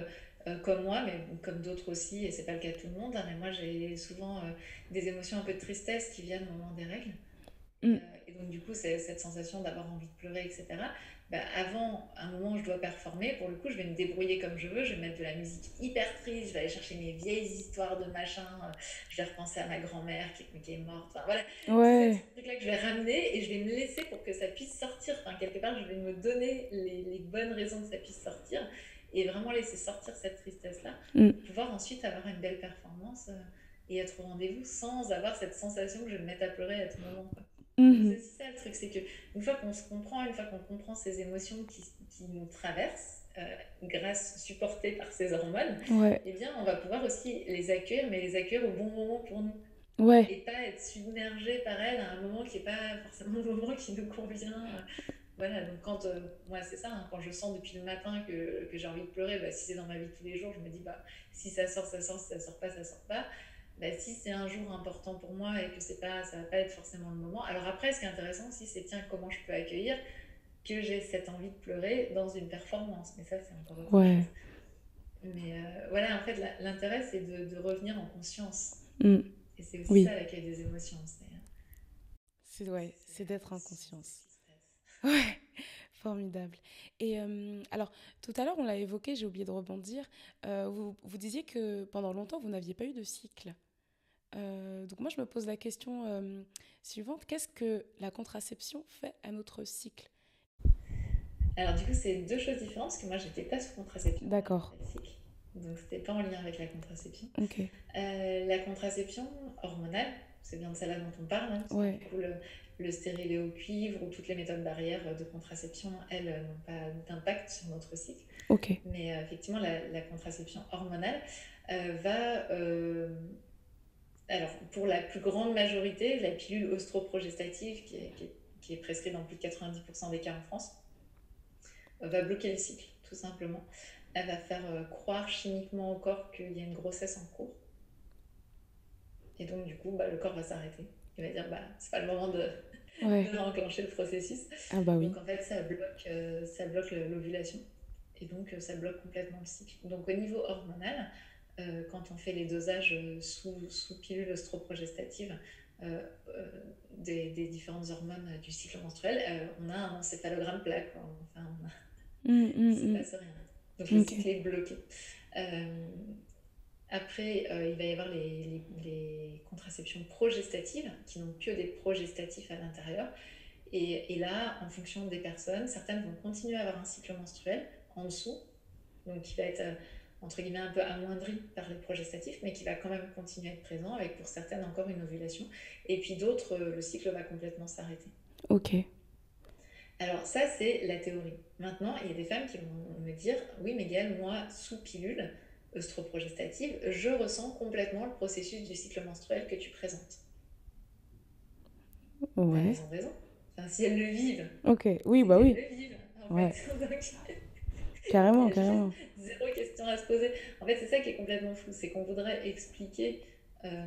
euh, comme moi, mais comme d'autres aussi, et c'est pas le cas de tout le monde, hein, mais moi j'ai souvent euh, des émotions un peu de tristesse qui viennent au moment des règles. Mm. et donc du coup, c'est cette sensation d'avoir envie de pleurer, etc. Bah, avant un moment où je dois performer, pour le coup, je vais me débrouiller comme je veux, je vais mettre de la musique hyper triste, je vais aller chercher mes vieilles histoires de machin, je vais repenser à ma grand-mère qui, qui, est morte, enfin voilà. Ouais. C'est ce truc-là que je vais ramener et je vais me laisser pour que ça puisse sortir. Enfin, quelque part, je vais me donner les, les bonnes raisons que ça puisse sortir et vraiment laisser sortir cette tristesse-là, mm. pouvoir ensuite avoir une belle performance euh, et être au rendez-vous sans avoir cette sensation que je vais me mettre à pleurer à tout moment. Mhm. C'est ça le truc, c'est qu'une fois qu'on se comprend, une fois qu'on comprend ces émotions qui, qui nous traversent, euh, grâce supportées par ces hormones, eh bien, on va pouvoir aussi les accueillir, mais les accueillir au bon moment pour nous. Ouais. Et pas être submergé par elles à un moment qui n'est pas forcément le moment qui nous convient. Voilà, donc quand, euh, moi c'est ça, hein, quand je sens depuis le matin que, que j'ai envie de pleurer, bah, si c'est dans ma vie tous les jours, je me dis, bah, si ça sort, ça sort, si ça sort pas, ça sort pas. Bah, si c'est un jour important pour moi et que c'est pas, ça va pas être forcément le moment. Alors après, ce qui est intéressant aussi, c'est tiens, comment je peux accueillir que j'ai cette envie de pleurer dans une performance. Mais ça, c'est encore autre ouais. Mais euh, voilà, en fait, l'intérêt, c'est de, de, revenir en conscience. Mm. Et c'est aussi ça l'accueil des émotions. C'est ouais, c'est d'être en conscience. *laughs* Ouais, formidable. Et euh, alors, tout à l'heure, on l'a évoqué, j'ai oublié de rebondir. Euh, vous, vous, disiez que pendant longtemps, vous n'aviez pas eu de cycle. Euh, donc moi, je me pose la question euh, suivante. Qu'est-ce que la contraception fait à notre cycle? Alors du coup, c'est deux choses différentes, parce que moi, j'étais pas sous contraception. D'accord. Donc c'était pas en lien avec la contraception. Euh, la contraception hormonale, c'est bien de celle-là dont on parle. Hein, ouais. Du coup, le, le stérilet au cuivre ou toutes les méthodes barrières de contraception, elles n'ont pas d'impact sur notre cycle. Mais effectivement, la, la, contraception hormonale va alors, pour la plus grande majorité, la pilule ostroprogestative, qui est, qui est, prescrite dans plus de 90% des cas en France, euh, va bloquer le cycle, tout simplement. Elle va faire euh, croire chimiquement au corps qu'il y a une grossesse en cours. Et donc, du coup, bah, le corps va s'arrêter. Il va dire, bah, c'est pas le moment de, ouais. *laughs* de enclencher le processus. Ah bah oui. Donc, en fait, ça bloque, euh, ça bloque l'ovulation. Et donc, ça bloque complètement le cycle. Donc, au niveau hormonal, euh, quand on fait les dosages euh, sous, sous pilule ostroprogestative euh, des, des, différentes hormones du cycle menstruel, on a un encéphalogramme plat. Quoi. Enfin, on a... il ne se passe rien. Donc le okay. cycle est bloqué. Après, euh, il va y avoir les, les, les, contraceptions progestatives qui n'ont que des progestatifs à l'intérieur. Et, et, là, en fonction des personnes, certaines vont continuer à avoir un cycle menstruel en dessous, donc qui va être entre guillemets un peu amoindri par les progestatifs, mais qui va quand même continuer à être présent, avec pour certaines encore une ovulation. Et puis d'autres, euh, le cycle va complètement s'arrêter. Ok. Alors ça, c'est la théorie. Maintenant, il y a des femmes qui vont me dire, oui, mais Gaëlle, moi, sous pilule œstroprogestative, je ressens complètement le processus du cycle menstruel que tu présentes. Ouais. Elles ont raison. Enfin, si elles le vivent. Ok, oui, bah oui. Elles le vivent. En ouais. *laughs* fait. Carrément, carrément. *laughs* Zéro question à se poser. En fait, c'est ça qui est complètement fou, c'est qu'on voudrait expliquer euh,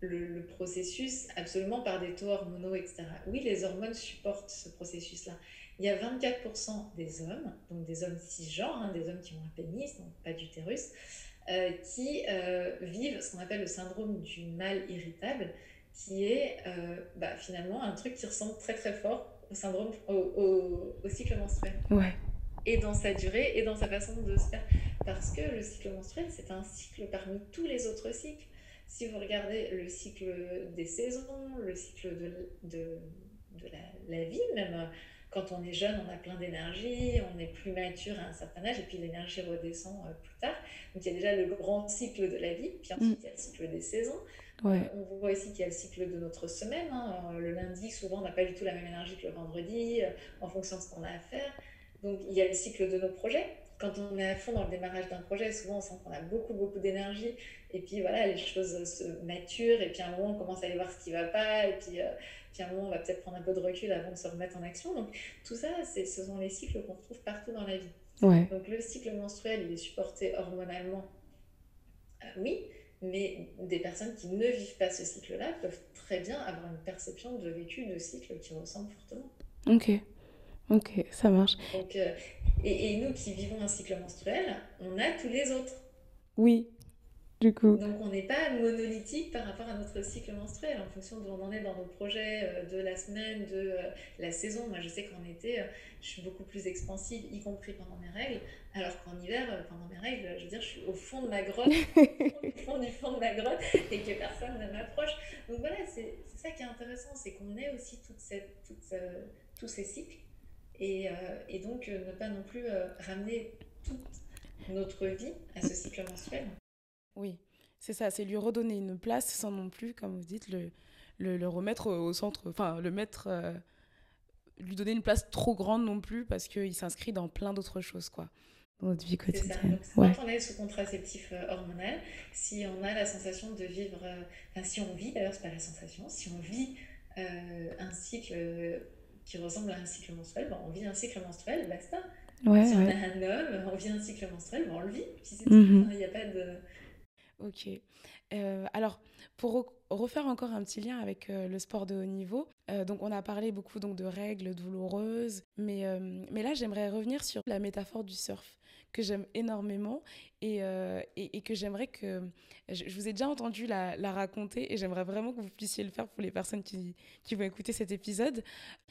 le, le, processus absolument par des taux hormonaux, etc. Oui, les hormones supportent ce processus-là. Il y a 24% des hommes, donc des hommes cisgenres, hein, des hommes qui ont un pénis, donc pas d'utérus, euh, qui euh, vivent ce qu'on appelle le syndrome du mal irritable, qui est euh, bah, finalement un truc qui ressemble très très fort au syndrome, au, au, au cycle menstruel. Ouais et dans sa durée et dans sa façon de se faire. Parce que le cycle menstruel, c'est un cycle parmi tous les autres cycles. Si vous regardez le cycle des saisons, le cycle de, de, de la, la, vie même, quand on est jeune, on a plein d'énergie, on est plus mature à un certain âge, et puis l'énergie redescend euh, plus tard. Donc il y a déjà le grand cycle de la vie, puis ensuite mm. il y a le cycle des saisons. on voit aussi qu'il y a le cycle de notre semaine. Hein. Le lundi, souvent, on n'a pas du tout la même énergie que le vendredi, en fonction de ce qu'on a à faire. Donc il y a le cycle de nos projets quand on est à fond dans le démarrage d'un projet, souvent on sent qu'on a beaucoup, beaucoup d'énergie. Et puis voilà, les choses se maturent. Et puis à un moment, on commence à aller voir ce qui ne va pas. Et puis, euh, puis à un moment, on va peut-être prendre un peu de recul avant de se remettre en action. Donc tout ça, ce sont les cycles qu'on trouve partout dans la vie. Donc le cycle menstruel, il est supporté hormonalement. Euh, oui, mais des personnes qui ne vivent pas ce cycle-là peuvent très bien avoir une perception de vécu de cycle qui ressemble fortement. Ok. Ok, ça marche. Donc, euh, et, nous qui vivons un cycle menstruel, on a tous les autres. Oui, du coup. Donc on n'est pas monolithique par rapport à notre cycle menstruel en fonction de où on en est dans nos projets euh, de la semaine, de euh, la saison. Moi je sais qu'en été, je suis beaucoup plus expansive, y compris pendant mes règles, alors qu'en hiver, pendant mes règles, je veux dire, je suis au fond de ma grotte, *laughs* au fond du fond de ma grotte, et que personne ne m'approche. Donc voilà, c'est ça qui est intéressant, c'est qu'on ait aussi toute cette, tous ces cycles et, euh, et donc euh, ne pas non plus euh, ramener toute notre vie à ce cycle menstruel. Oui, c'est ça, c'est lui redonner une place sans non plus, comme vous dites, le, le, le remettre au centre, enfin le mettre, lui donner une place trop grande non plus parce qu'il s'inscrit dans plein d'autres choses, quoi dans notre vie quotidienne. Quand on est sous contraceptif hormonal, si on a la sensation de vivre, enfin si on vit, d'ailleurs c'est pas la sensation, si on vit un cycle qui ressemble à un cycle menstruel, ben, on vit un cycle menstruel, basta. Ouais, si on a un homme, on vit un cycle menstruel, ben, on le vit. Mhm. Il n'y a pas de. Ok. Euh, alors, pour refaire encore un petit lien avec euh, le sport de haut niveau, euh, donc on a parlé beaucoup donc de règles douloureuses, mais, mais là j'aimerais revenir sur la métaphore du surf que j'aime énormément et, et, et, que j'aimerais que... Je, vous ai déjà entendu la, raconter et j'aimerais vraiment que vous puissiez le faire pour les personnes qui, qui vont écouter cet épisode.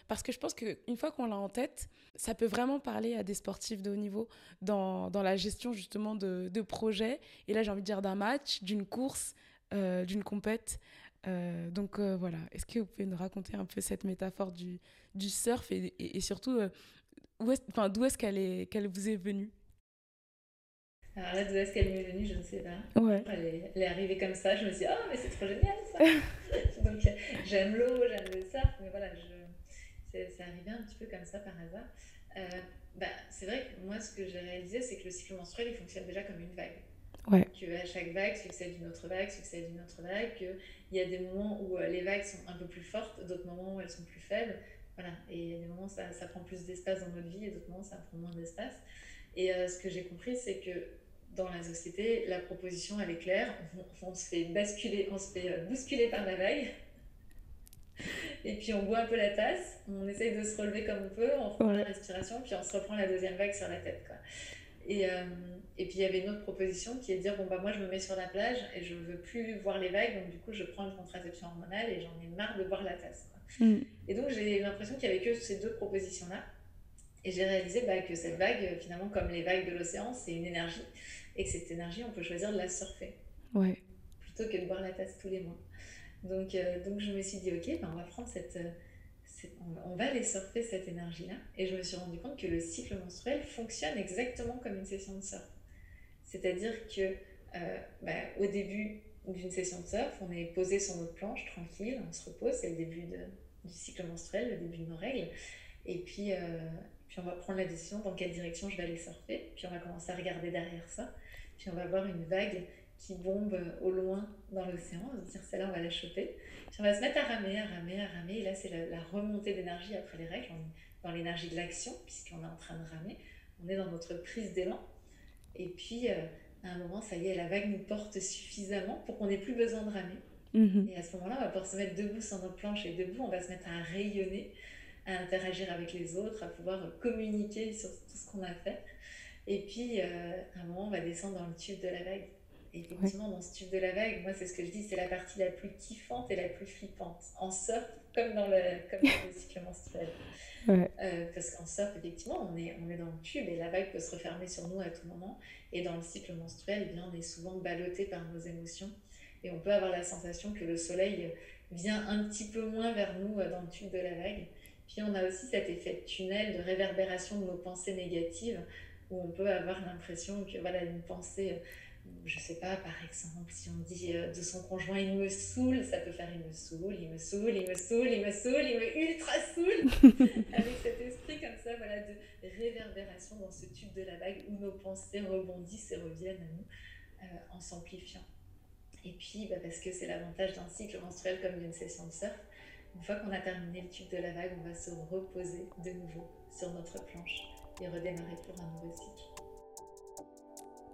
Parce que je pense qu'une fois qu'on l'a en tête, ça peut vraiment parler à des sportifs de haut niveau dans, dans la gestion justement de, de projets. Et là, j'ai envie de dire d'un match, d'une course, euh, d'une compète. Euh, donc euh, voilà, est-ce que vous pouvez nous raconter un peu cette métaphore du, du surf et, et, surtout d'où est, est-ce qu'elle est, qu'elle vous est venue? Alors là, d'où est-ce qu'elle m'est venue, je ne sais pas. Ouais. Elle, est, elle, est, arrivée comme ça, je me suis dit, oh, mais c'est trop génial ça *laughs* Donc j'aime l'eau, j'aime le surf, mais voilà, je, c'est arrivé un petit peu comme ça par hasard. Euh, bah, c'est vrai que moi, ce que j'ai réalisé, c'est que le cycle menstruel, il fonctionne déjà comme une vague. Ouais. Que à chaque vague succède une autre vague, succède une autre vague, qu'il y a des moments où euh, les vagues sont un peu plus fortes, d'autres moments où elles sont plus faibles. Voilà. Et il y a des moments où ça, ça prend plus d'espace dans notre vie et d'autres moments où ça prend moins d'espace. Et euh, ce que j'ai compris, c'est que dans la société, la proposition, elle est claire. On, on se fait basculer, on se fait bousculer par la vague. *laughs* Et puis on boit un peu la tasse, on essaye de se relever comme on peut, on reprend la respiration, puis on se reprend la deuxième vague sur la tête. Quoi. Et, euh, et puis il y avait une autre proposition qui est de dire bon, bah moi je me mets sur la plage et je veux plus voir les vagues, donc du coup je prends une contraception hormonale et j'en ai marre de boire la tasse. Mm. Et donc j'ai l'impression qu'il n'y avait que ces deux propositions-là. Et j'ai réalisé bah, que cette vague, finalement, comme les vagues de l'océan, c'est une énergie. Et que cette énergie, on peut choisir de la surfer. Ouais. Plutôt que de boire la tasse tous les mois. Donc, euh, donc je me suis dit, ok, ben on va prendre cette, euh, on, va aller surfer cette énergie-là. Et je me suis rendu compte que le cycle menstruel fonctionne exactement comme une session de surf. C'est-à-dire que euh, bah, au début d'une session de surf, on est posé sur notre planche, tranquille, on se repose, c'est le début de, du cycle menstruel, le début de nos règles. Et puis, puis on va prendre la décision dans quelle direction je vais aller surfer. Puis on va commencer à regarder derrière ça. Puis on va avoir une vague qui bombe au loin dans l'océan. On va se dire, celle-là, on va la choper. Puis on va se mettre à ramer, à ramer, à ramer. Et là, c'est la, remontée d'énergie après les règles. On est dans l'énergie de l'action, puisqu'on est en train de ramer. On est dans notre prise d'élan. Et puis, euh, à un moment, ça y est, la vague nous porte suffisamment pour qu'on n'ait plus besoin de ramer. Mhm. Et à ce moment-là, on va pouvoir se mettre debout sur nos planches et debout, on va se mettre à rayonner, à interagir avec les autres, à pouvoir communiquer sur tout ce qu'on a fait. Et puis, euh, à un moment, on va descendre dans le tube de la vague effectivement, dans ce tube de la vague, moi, c'est ce que je dis, c'est la partie la plus kiffante et la plus flippante. En surf, comme dans le, comme dans le cycle menstruel. *laughs* Euh, parce qu'en surf, effectivement, on est, on est dans le tube et la vague peut se refermer sur nous à tout moment. Et dans le cycle menstruel, eh bien, on est souvent ballotté par nos émotions. Et on peut avoir la sensation que le soleil vient un petit peu moins vers nous euh, dans le tube de la vague. Puis on a aussi cet effet de tunnel, de réverbération de nos pensées négatives, où on peut avoir l'impression que voilà une pensée je sais pas, par exemple, si on dit euh, de son conjoint il me saoule, ça peut faire il me saoule, il me saoule, il me saoule, il me saoule, il me ultra saoule, *laughs* avec cet esprit comme ça, voilà, de réverbération dans ce tube de la vague où nos pensées rebondissent et reviennent à nous euh, en s'amplifiant. Et puis, bah, parce que c'est l'avantage d'un cycle menstruel comme d'une session de surf, une fois qu'on a terminé le tube de la vague, on va se reposer de nouveau sur notre planche et redémarrer pour un nouveau cycle.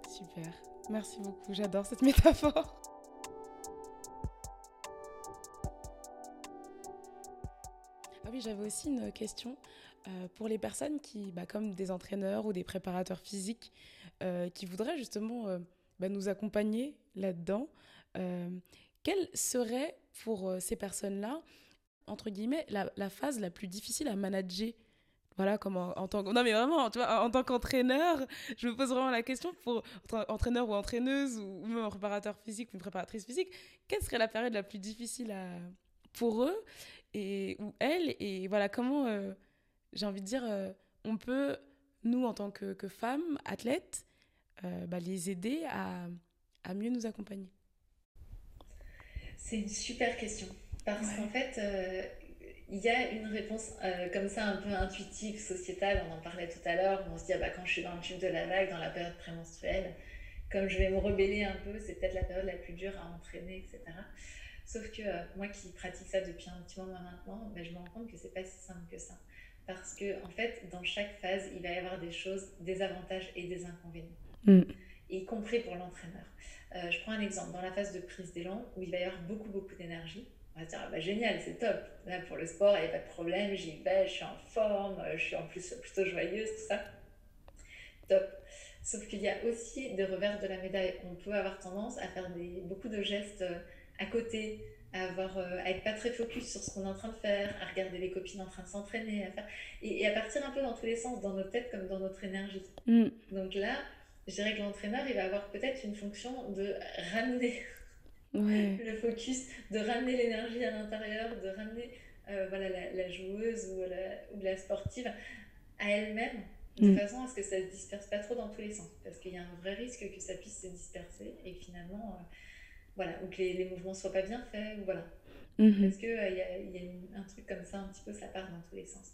Super. Merci beaucoup, j'adore cette métaphore. Ah oui, j'avais aussi une question euh, pour les personnes qui, bah, comme des entraîneurs ou des préparateurs physiques, euh, qui voudraient justement euh, bah, nous accompagner là-dedans. quelle serait pour ces personnes-là, entre guillemets, la, phase la plus difficile à manager. Voilà comment en, tant non mais vraiment en tant qu'entraîneur je me pose vraiment la question pour entraîneur ou entraîneuse ou même un préparateur physique ou une préparatrice physique quelle serait la période la plus difficile pour eux et ou elles et voilà comment euh, j'ai envie de dire euh, on peut nous en tant que, que femmes athlètes euh, bah, les aider à, à mieux nous accompagner? C'est une super question parce qu'en fait il y a une réponse euh, comme ça un peu intuitive, sociétale, on en parlait tout à l'heure, on se dit ah bah, quand je suis dans le tube de la vague, dans la période prémenstruelle, comme je vais me rebeller un peu, c'est peut-être la période la plus dure à entraîner, etc. Sauf que euh, moi qui pratique ça depuis un petit moment maintenant, bah, je me rends compte que c'est pas si simple que ça. Parce que en fait, dans chaque phase, il va y avoir des choses, des avantages et des inconvénients. Mm. Y compris pour l'entraîneur. Euh, je prends un exemple. Dans la phase de prise d'élan, où il va y avoir beaucoup, beaucoup d'énergie, on va dire, ah bah, génial, c'est top. Là, pour le sport, il n'y a pas de problème, j'y vais, je suis en forme, je suis en plus plutôt joyeuse, tout ça. Top. Sauf qu'il y a aussi des revers de la médaille. On peut avoir tendance à faire des, beaucoup de gestes euh, à côté, à, avoir, euh, à être pas très focus sur ce qu'on est en train de faire, à regarder les copines en train de s'entraîner, à faire, et, à partir un peu dans tous les sens, dans nos têtes comme dans notre énergie. Mm. Donc là, je dirais que l'entraîneur, il va avoir peut-être une fonction de ramener *laughs* le focus, de ramener l'énergie à l'intérieur, de ramener euh, voilà, la, joueuse ou la, ou la, sportive à elle-même, de mm. façon à ce que ça ne se disperse pas trop dans tous les sens. Parce qu'il y a un vrai risque que ça puisse se disperser et finalement, euh, voilà, ou que les, les mouvements ne soient pas bien faits, ou voilà. Mm-hmm. Parce qu'il euh, y a, y a un truc comme ça, un petit peu, ça part dans tous les sens.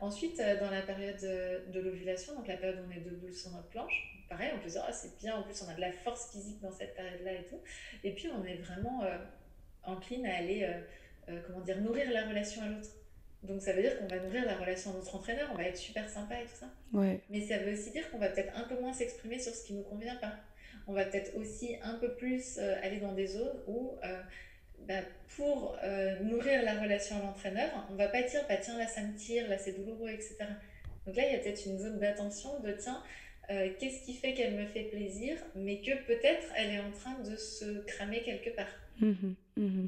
Ensuite, dans la période de, de l'ovulation, donc la période où on est debout sur notre planche, pareil, on peut se dire, ah, c'est bien, en plus on a de la force physique dans cette période-là et tout. Et puis on est vraiment euh, encline à aller, euh, euh, comment dire, nourrir la relation à l'autre. Donc ça veut dire qu'on va nourrir la relation à notre entraîneur, on va être super sympa et tout ça. Mais ça veut aussi dire qu'on va peut-être un peu moins s'exprimer sur ce qui ne nous convient pas. On va peut-être aussi un peu plus aller dans des zones où, bah, pour nourrir la relation à l'entraîneur, on va pas dire, bah, tiens, là ça me tire, là c'est douloureux, etc. Donc là, il y a peut-être une zone d'attention de, tiens, euh, qu'est-ce qui fait qu'elle me fait plaisir, mais que peut-être elle est en train de se cramer quelque part. Mmh mmh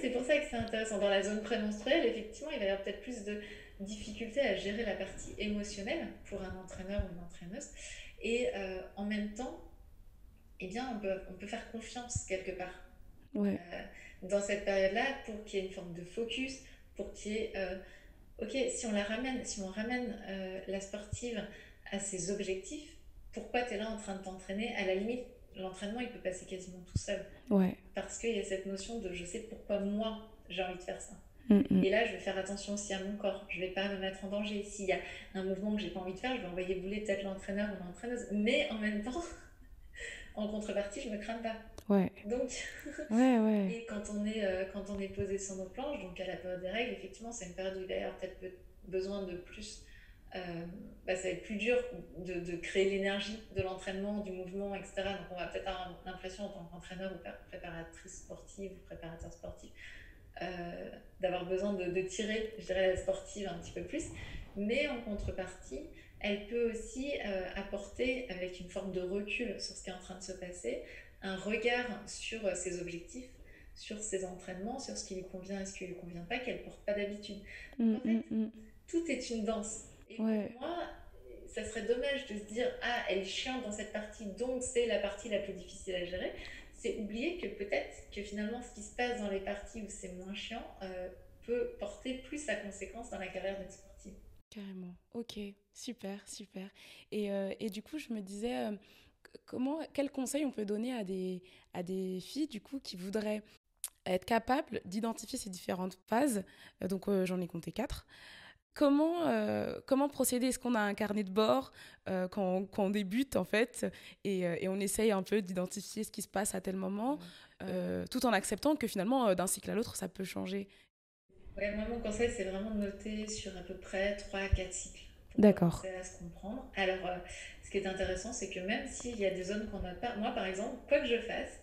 c'est pour ça que c'est intéressant. Dans la zone prémenstruelle, effectivement, il va y avoir peut-être plus de difficultés à gérer la partie émotionnelle pour un entraîneur ou une entraîneuse. Et euh, en même temps, eh bien, on peut, on peut faire confiance quelque part. Euh, dans cette période-là, pour qu'il y ait une forme de focus, pour qu'il y ait ok, si on la ramène, si on ramène euh, la sportive à ses objectifs, pourquoi tu es là en train de t'entraîner? À la limite, l'entraînement, il peut passer quasiment tout seul. Ouais. Parce qu'il y a cette notion de je sais pourquoi moi j'ai envie de faire ça. Mm, mm. Et là, je vais faire attention aussi à mon corps. Je vais pas me mettre en danger. S'il y a un mouvement que j'ai pas envie de faire, je vais envoyer bouler peut-être l'entraîneur ou l'entraîneuse. Mais en même temps, en contrepartie, je me crame pas. Ouais. Donc, *laughs* ouais, ouais. et quand on, est, euh, quand on est posé sur nos planches, donc à la période des règles, effectivement, c'est une période où il va y avoir peut-être besoin de plus. Euh, bah, ça va être plus dur de, de créer l'énergie de l'entraînement, du mouvement, etc. Donc, on va peut-être avoir l'impression en tant qu'entraîneur ou préparatrice sportive ou préparateur sportif euh, d'avoir besoin de, de, tirer, je dirais, la sportive un petit peu plus. Mais en contrepartie, elle peut aussi euh, apporter, avec une forme de recul sur ce qui est en train de se passer, un regard sur euh, ses objectifs, sur ses entraînements, sur ce qui lui convient et ce qui ne lui convient pas, qu'elle ne porte pas d'habitude. Mm, en fait, mm, mm. tout est une danse. Et pour moi, ça serait dommage de se dire Ah, elle est chiante dans cette partie, donc c'est la partie la plus difficile à gérer. C'est oublier que peut-être que finalement, ce qui se passe dans les parties où c'est moins chiant, euh, peut porter plus à conséquence dans la carrière d'une sportive. Carrément. Ok, super, super. Et, et du coup, je me disais, comment, quel conseil on peut donner à des, à des filles du coup qui voudraient être capables d'identifier ces différentes phases? Euh, Donc euh, j'en ai compté quatre. Comment, euh, comment procéder? Est-ce qu'on a un carnet de bord quand, quand, on débute en fait et, et on essaye un peu d'identifier ce qui se passe à tel moment, tout en acceptant que finalement d'un cycle à l'autre ça peut changer? Ouais, moi mon conseil c'est vraiment de noter sur à peu près 3 à 4 cycles. D'accord. à se comprendre. Alors, euh, ce qui est intéressant, c'est que même s'il y a des zones qu'on n'a pas, moi par exemple, quoi que je fasse,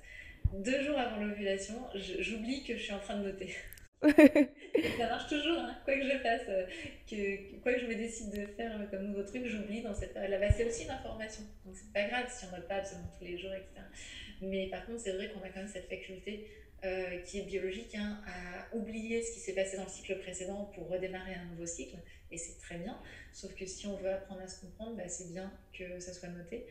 deux jours avant l'ovulation, j'oublie que je suis en train de noter. *laughs* ça marche toujours, hein. quoi que je fasse, euh, que, quoi que je me décide de faire euh, comme nouveau truc, j'oublie dans cette période-là. Bah, c'est aussi une information, donc c'est pas grave si on note pas absolument tous les jours, etc. Mais par contre, c'est vrai qu'on a quand même cette faculté qui est biologique hein, à oublier ce qui s'est passé dans le cycle précédent pour redémarrer un nouveau cycle et c'est très bien. Sauf que si on veut apprendre à se comprendre, bah, c'est bien que ça soit noté.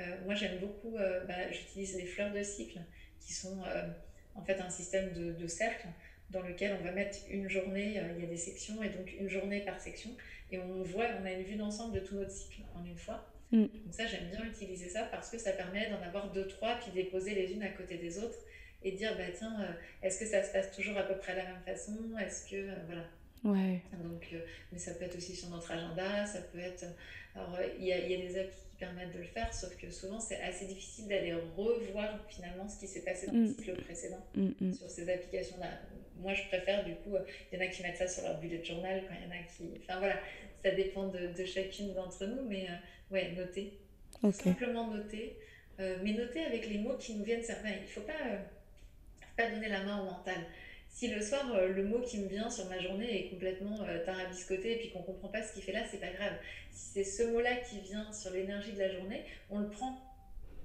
Euh, moi, j'aime beaucoup, euh, bah, j'utilise les fleurs de cycle, qui sont euh, en fait un système de, de, cercle dans lequel on va mettre une journée, il y a des sections, et donc une journée par section, et on voit, on a une vue d'ensemble de tout notre cycle en une fois. Mm. Donc ça, j'aime bien utiliser ça parce que ça permet d'en avoir deux, trois, puis de les poser les unes à côté des autres, et dire, bah tiens, est-ce que ça se passe toujours à peu près de la même façon? Est-ce que, voilà, Ouais. Donc, euh, mais ça peut être aussi sur notre agenda, ça peut être. Alors, euh, il y, a, y, a des applis qui permettent de le faire, sauf que souvent c'est assez difficile d'aller revoir finalement ce qui s'est passé dans le mm. cycle précédent mm, mm. sur ces applications-là. Moi, je préfère du coup, il y en a qui mettent ça sur leur bullet journal, quand il y en a qui. Enfin voilà, ça dépend de, de chacune d'entre nous, mais euh, ouais, noter. Simplement noter, mais noter avec les mots qui nous viennent certains. Il ne faut pas, pas donner la main au mental si le soir, euh, le mot qui me vient sur ma journée est complètement euh, tarabiscoté et puis qu'on ne comprend pas ce qu'il fait là, c'est pas grave. Si c'est ce mot-là qui vient sur l'énergie de la journée, on le prend.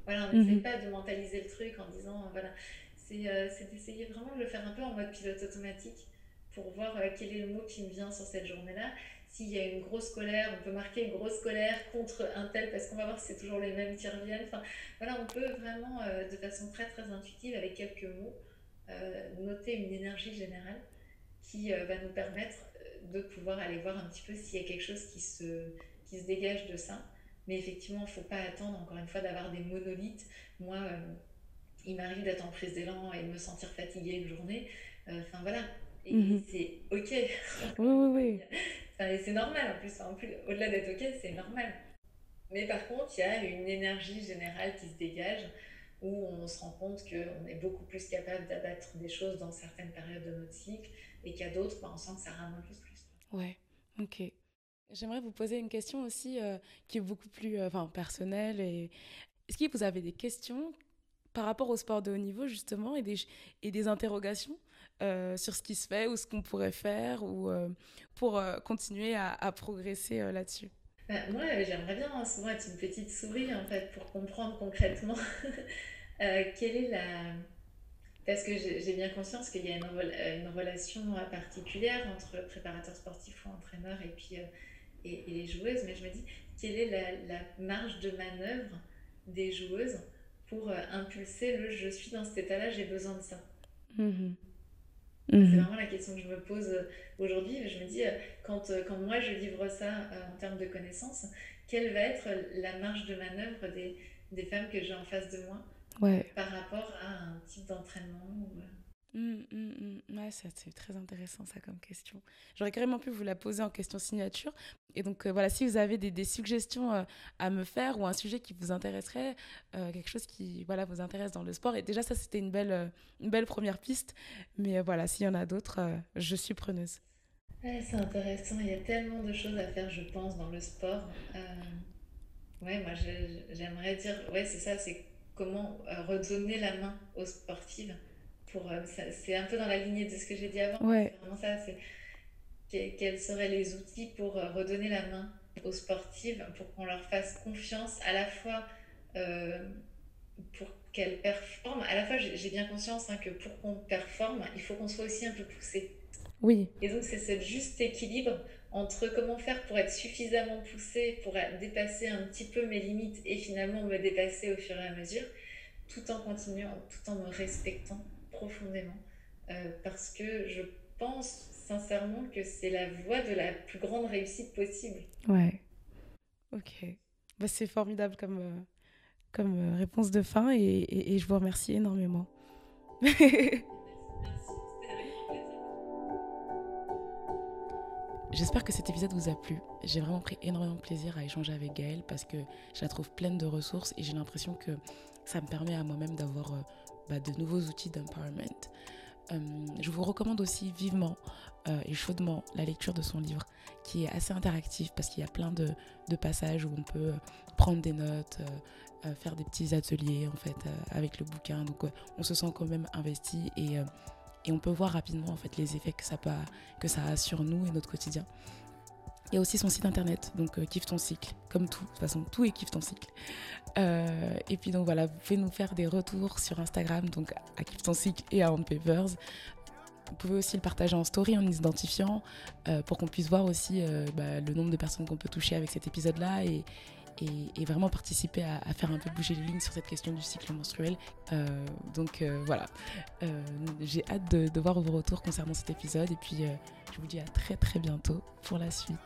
Voilà, on n'essaie mhm. pas de mentaliser le truc en disant, euh, voilà, c'est d'essayer vraiment de le faire un peu en mode pilote automatique pour voir quel est le mot qui me vient sur cette journée-là. S'il y a une grosse colère, on peut marquer une grosse colère contre un tel parce qu'on va voir si c'est toujours les mêmes qui reviennent. Enfin, voilà, on peut vraiment, de façon très très intuitive, avec quelques mots, euh, noter une énergie générale qui euh, va nous permettre euh, de pouvoir aller voir un petit peu s'il y a quelque chose qui se, qui se dégage de ça. Mais effectivement, il ne faut pas attendre, encore une fois, d'avoir des monolithes. Moi, il m'arrive d'être en prise d'élan et de me sentir fatiguée une journée. Enfin, voilà. Et mhm. c'est OK. oui, oui, oui. *laughs* Enfin, c'est normal en plus. En plus Au-delà d'être OK, c'est normal. Mais par contre, il y a une énergie générale qui se dégage où on se rend compte qu'on est beaucoup plus capable d'abattre des choses dans certaines périodes de notre cycle et a d'autres, bah, on sent que ça rame un plus. Ouais, ok. J'aimerais vous poser une question aussi euh, qui est beaucoup plus euh, enfin, personnelle. Et... Est-ce que vous avez des questions par rapport au sport de haut niveau, justement, et des, et des interrogations euh, sur ce qui se fait ou ce qu'on pourrait faire ou pour continuer à progresser là-dessus? Bah, moi, j'aimerais bien souvent être une petite souris, en fait, pour comprendre concrètement *laughs* euh, quelle est la... Parce que j'ai bien conscience qu'il y a une, une, relation particulière entre préparateur sportif ou entraîneur et puis euh, et, les joueuses, mais je me dis, quelle est la, marge de manœuvre des joueuses pour euh, impulser le je suis dans cet état-là, j'ai besoin de ça mmh c'est mhm. vraiment la question que je me pose euh, aujourd'hui. Je me dis, euh, quand, euh, quand moi je livre ça en termes de connaissances, quelle va être la marge de manœuvre des, des femmes que j'ai en face de moi par rapport à un type d'entraînement mmh, mmh. Ouais, c'est très intéressant ça comme question. J'aurais carrément pu vous la poser en question signature. Et donc euh, voilà, si vous avez des, des suggestions euh, à me faire ou un sujet qui vous intéresserait, euh, quelque chose qui voilà, vous intéresse dans le sport. Et déjà ça, c'était une belle, une belle première piste. Mais voilà, s'il y en a d'autres, je suis preneuse. Ouais, c'est intéressant. Il y a tellement de choses à faire, je pense, dans le sport. Ouais, moi j'aimerais dire, ouais, c'est ça, c'est comment redonner la main aux sportives pour euh, c'est un peu dans la lignée de ce que j'ai dit avant. Ouais. vraiment ça, c'est quels seraient les outils pour euh, redonner la main aux sportives, pour qu'on leur fasse confiance à la fois euh, pour qu'elles performent. À la fois, j'ai bien conscience hein, que pour qu'on performe, il faut qu'on soit aussi un peu poussé. Oui. Et donc, c'est ce juste équilibre entre comment faire pour être suffisamment poussé, pour dépasser un petit peu mes limites et finalement me dépasser au fur et à mesure, tout en continuant, tout en me respectant profondément euh, parce que je pense sincèrement que c'est la voie de la plus grande réussite possible. Ouais. Ok. Bah, c'est formidable comme, euh, comme euh, réponse de fin et, je vous remercie énormément. *laughs* J'espère que cet épisode vous a plu. J'ai vraiment pris énormément de plaisir à échanger avec Gaëlle parce que je la trouve pleine de ressources et j'ai l'impression que ça me permet à moi-même d'avoir bah, de nouveaux outils d'empowerment. Euh, je vous recommande aussi vivement euh, et chaudement la lecture de son livre qui est assez interactif parce qu'il y a plein de, passages où on peut prendre des notes, faire des petits ateliers en fait avec le bouquin. Donc on se sent quand même investi et, et, on peut voir rapidement en fait les effets que ça, peut, que ça a sur nous et notre quotidien. Il y a aussi son site internet, donc euh, Kiffe ton cycle, comme tout. De toute façon, tout est Kiffe ton cycle. Euh, et puis donc voilà, vous pouvez nous faire des retours sur Instagram, donc à Kiffe ton cycle et à On Papers. Vous pouvez aussi le partager en story en identifiant euh, pour qu'on puisse voir aussi bah, le nombre de personnes qu'on peut toucher avec cet épisode-là et, vraiment participer à, faire un peu bouger les lignes sur cette question du cycle menstruel. Euh, donc euh, voilà, euh, j'ai hâte de, de, voir vos retours concernant cet épisode et puis je vous dis à très très bientôt pour la suite.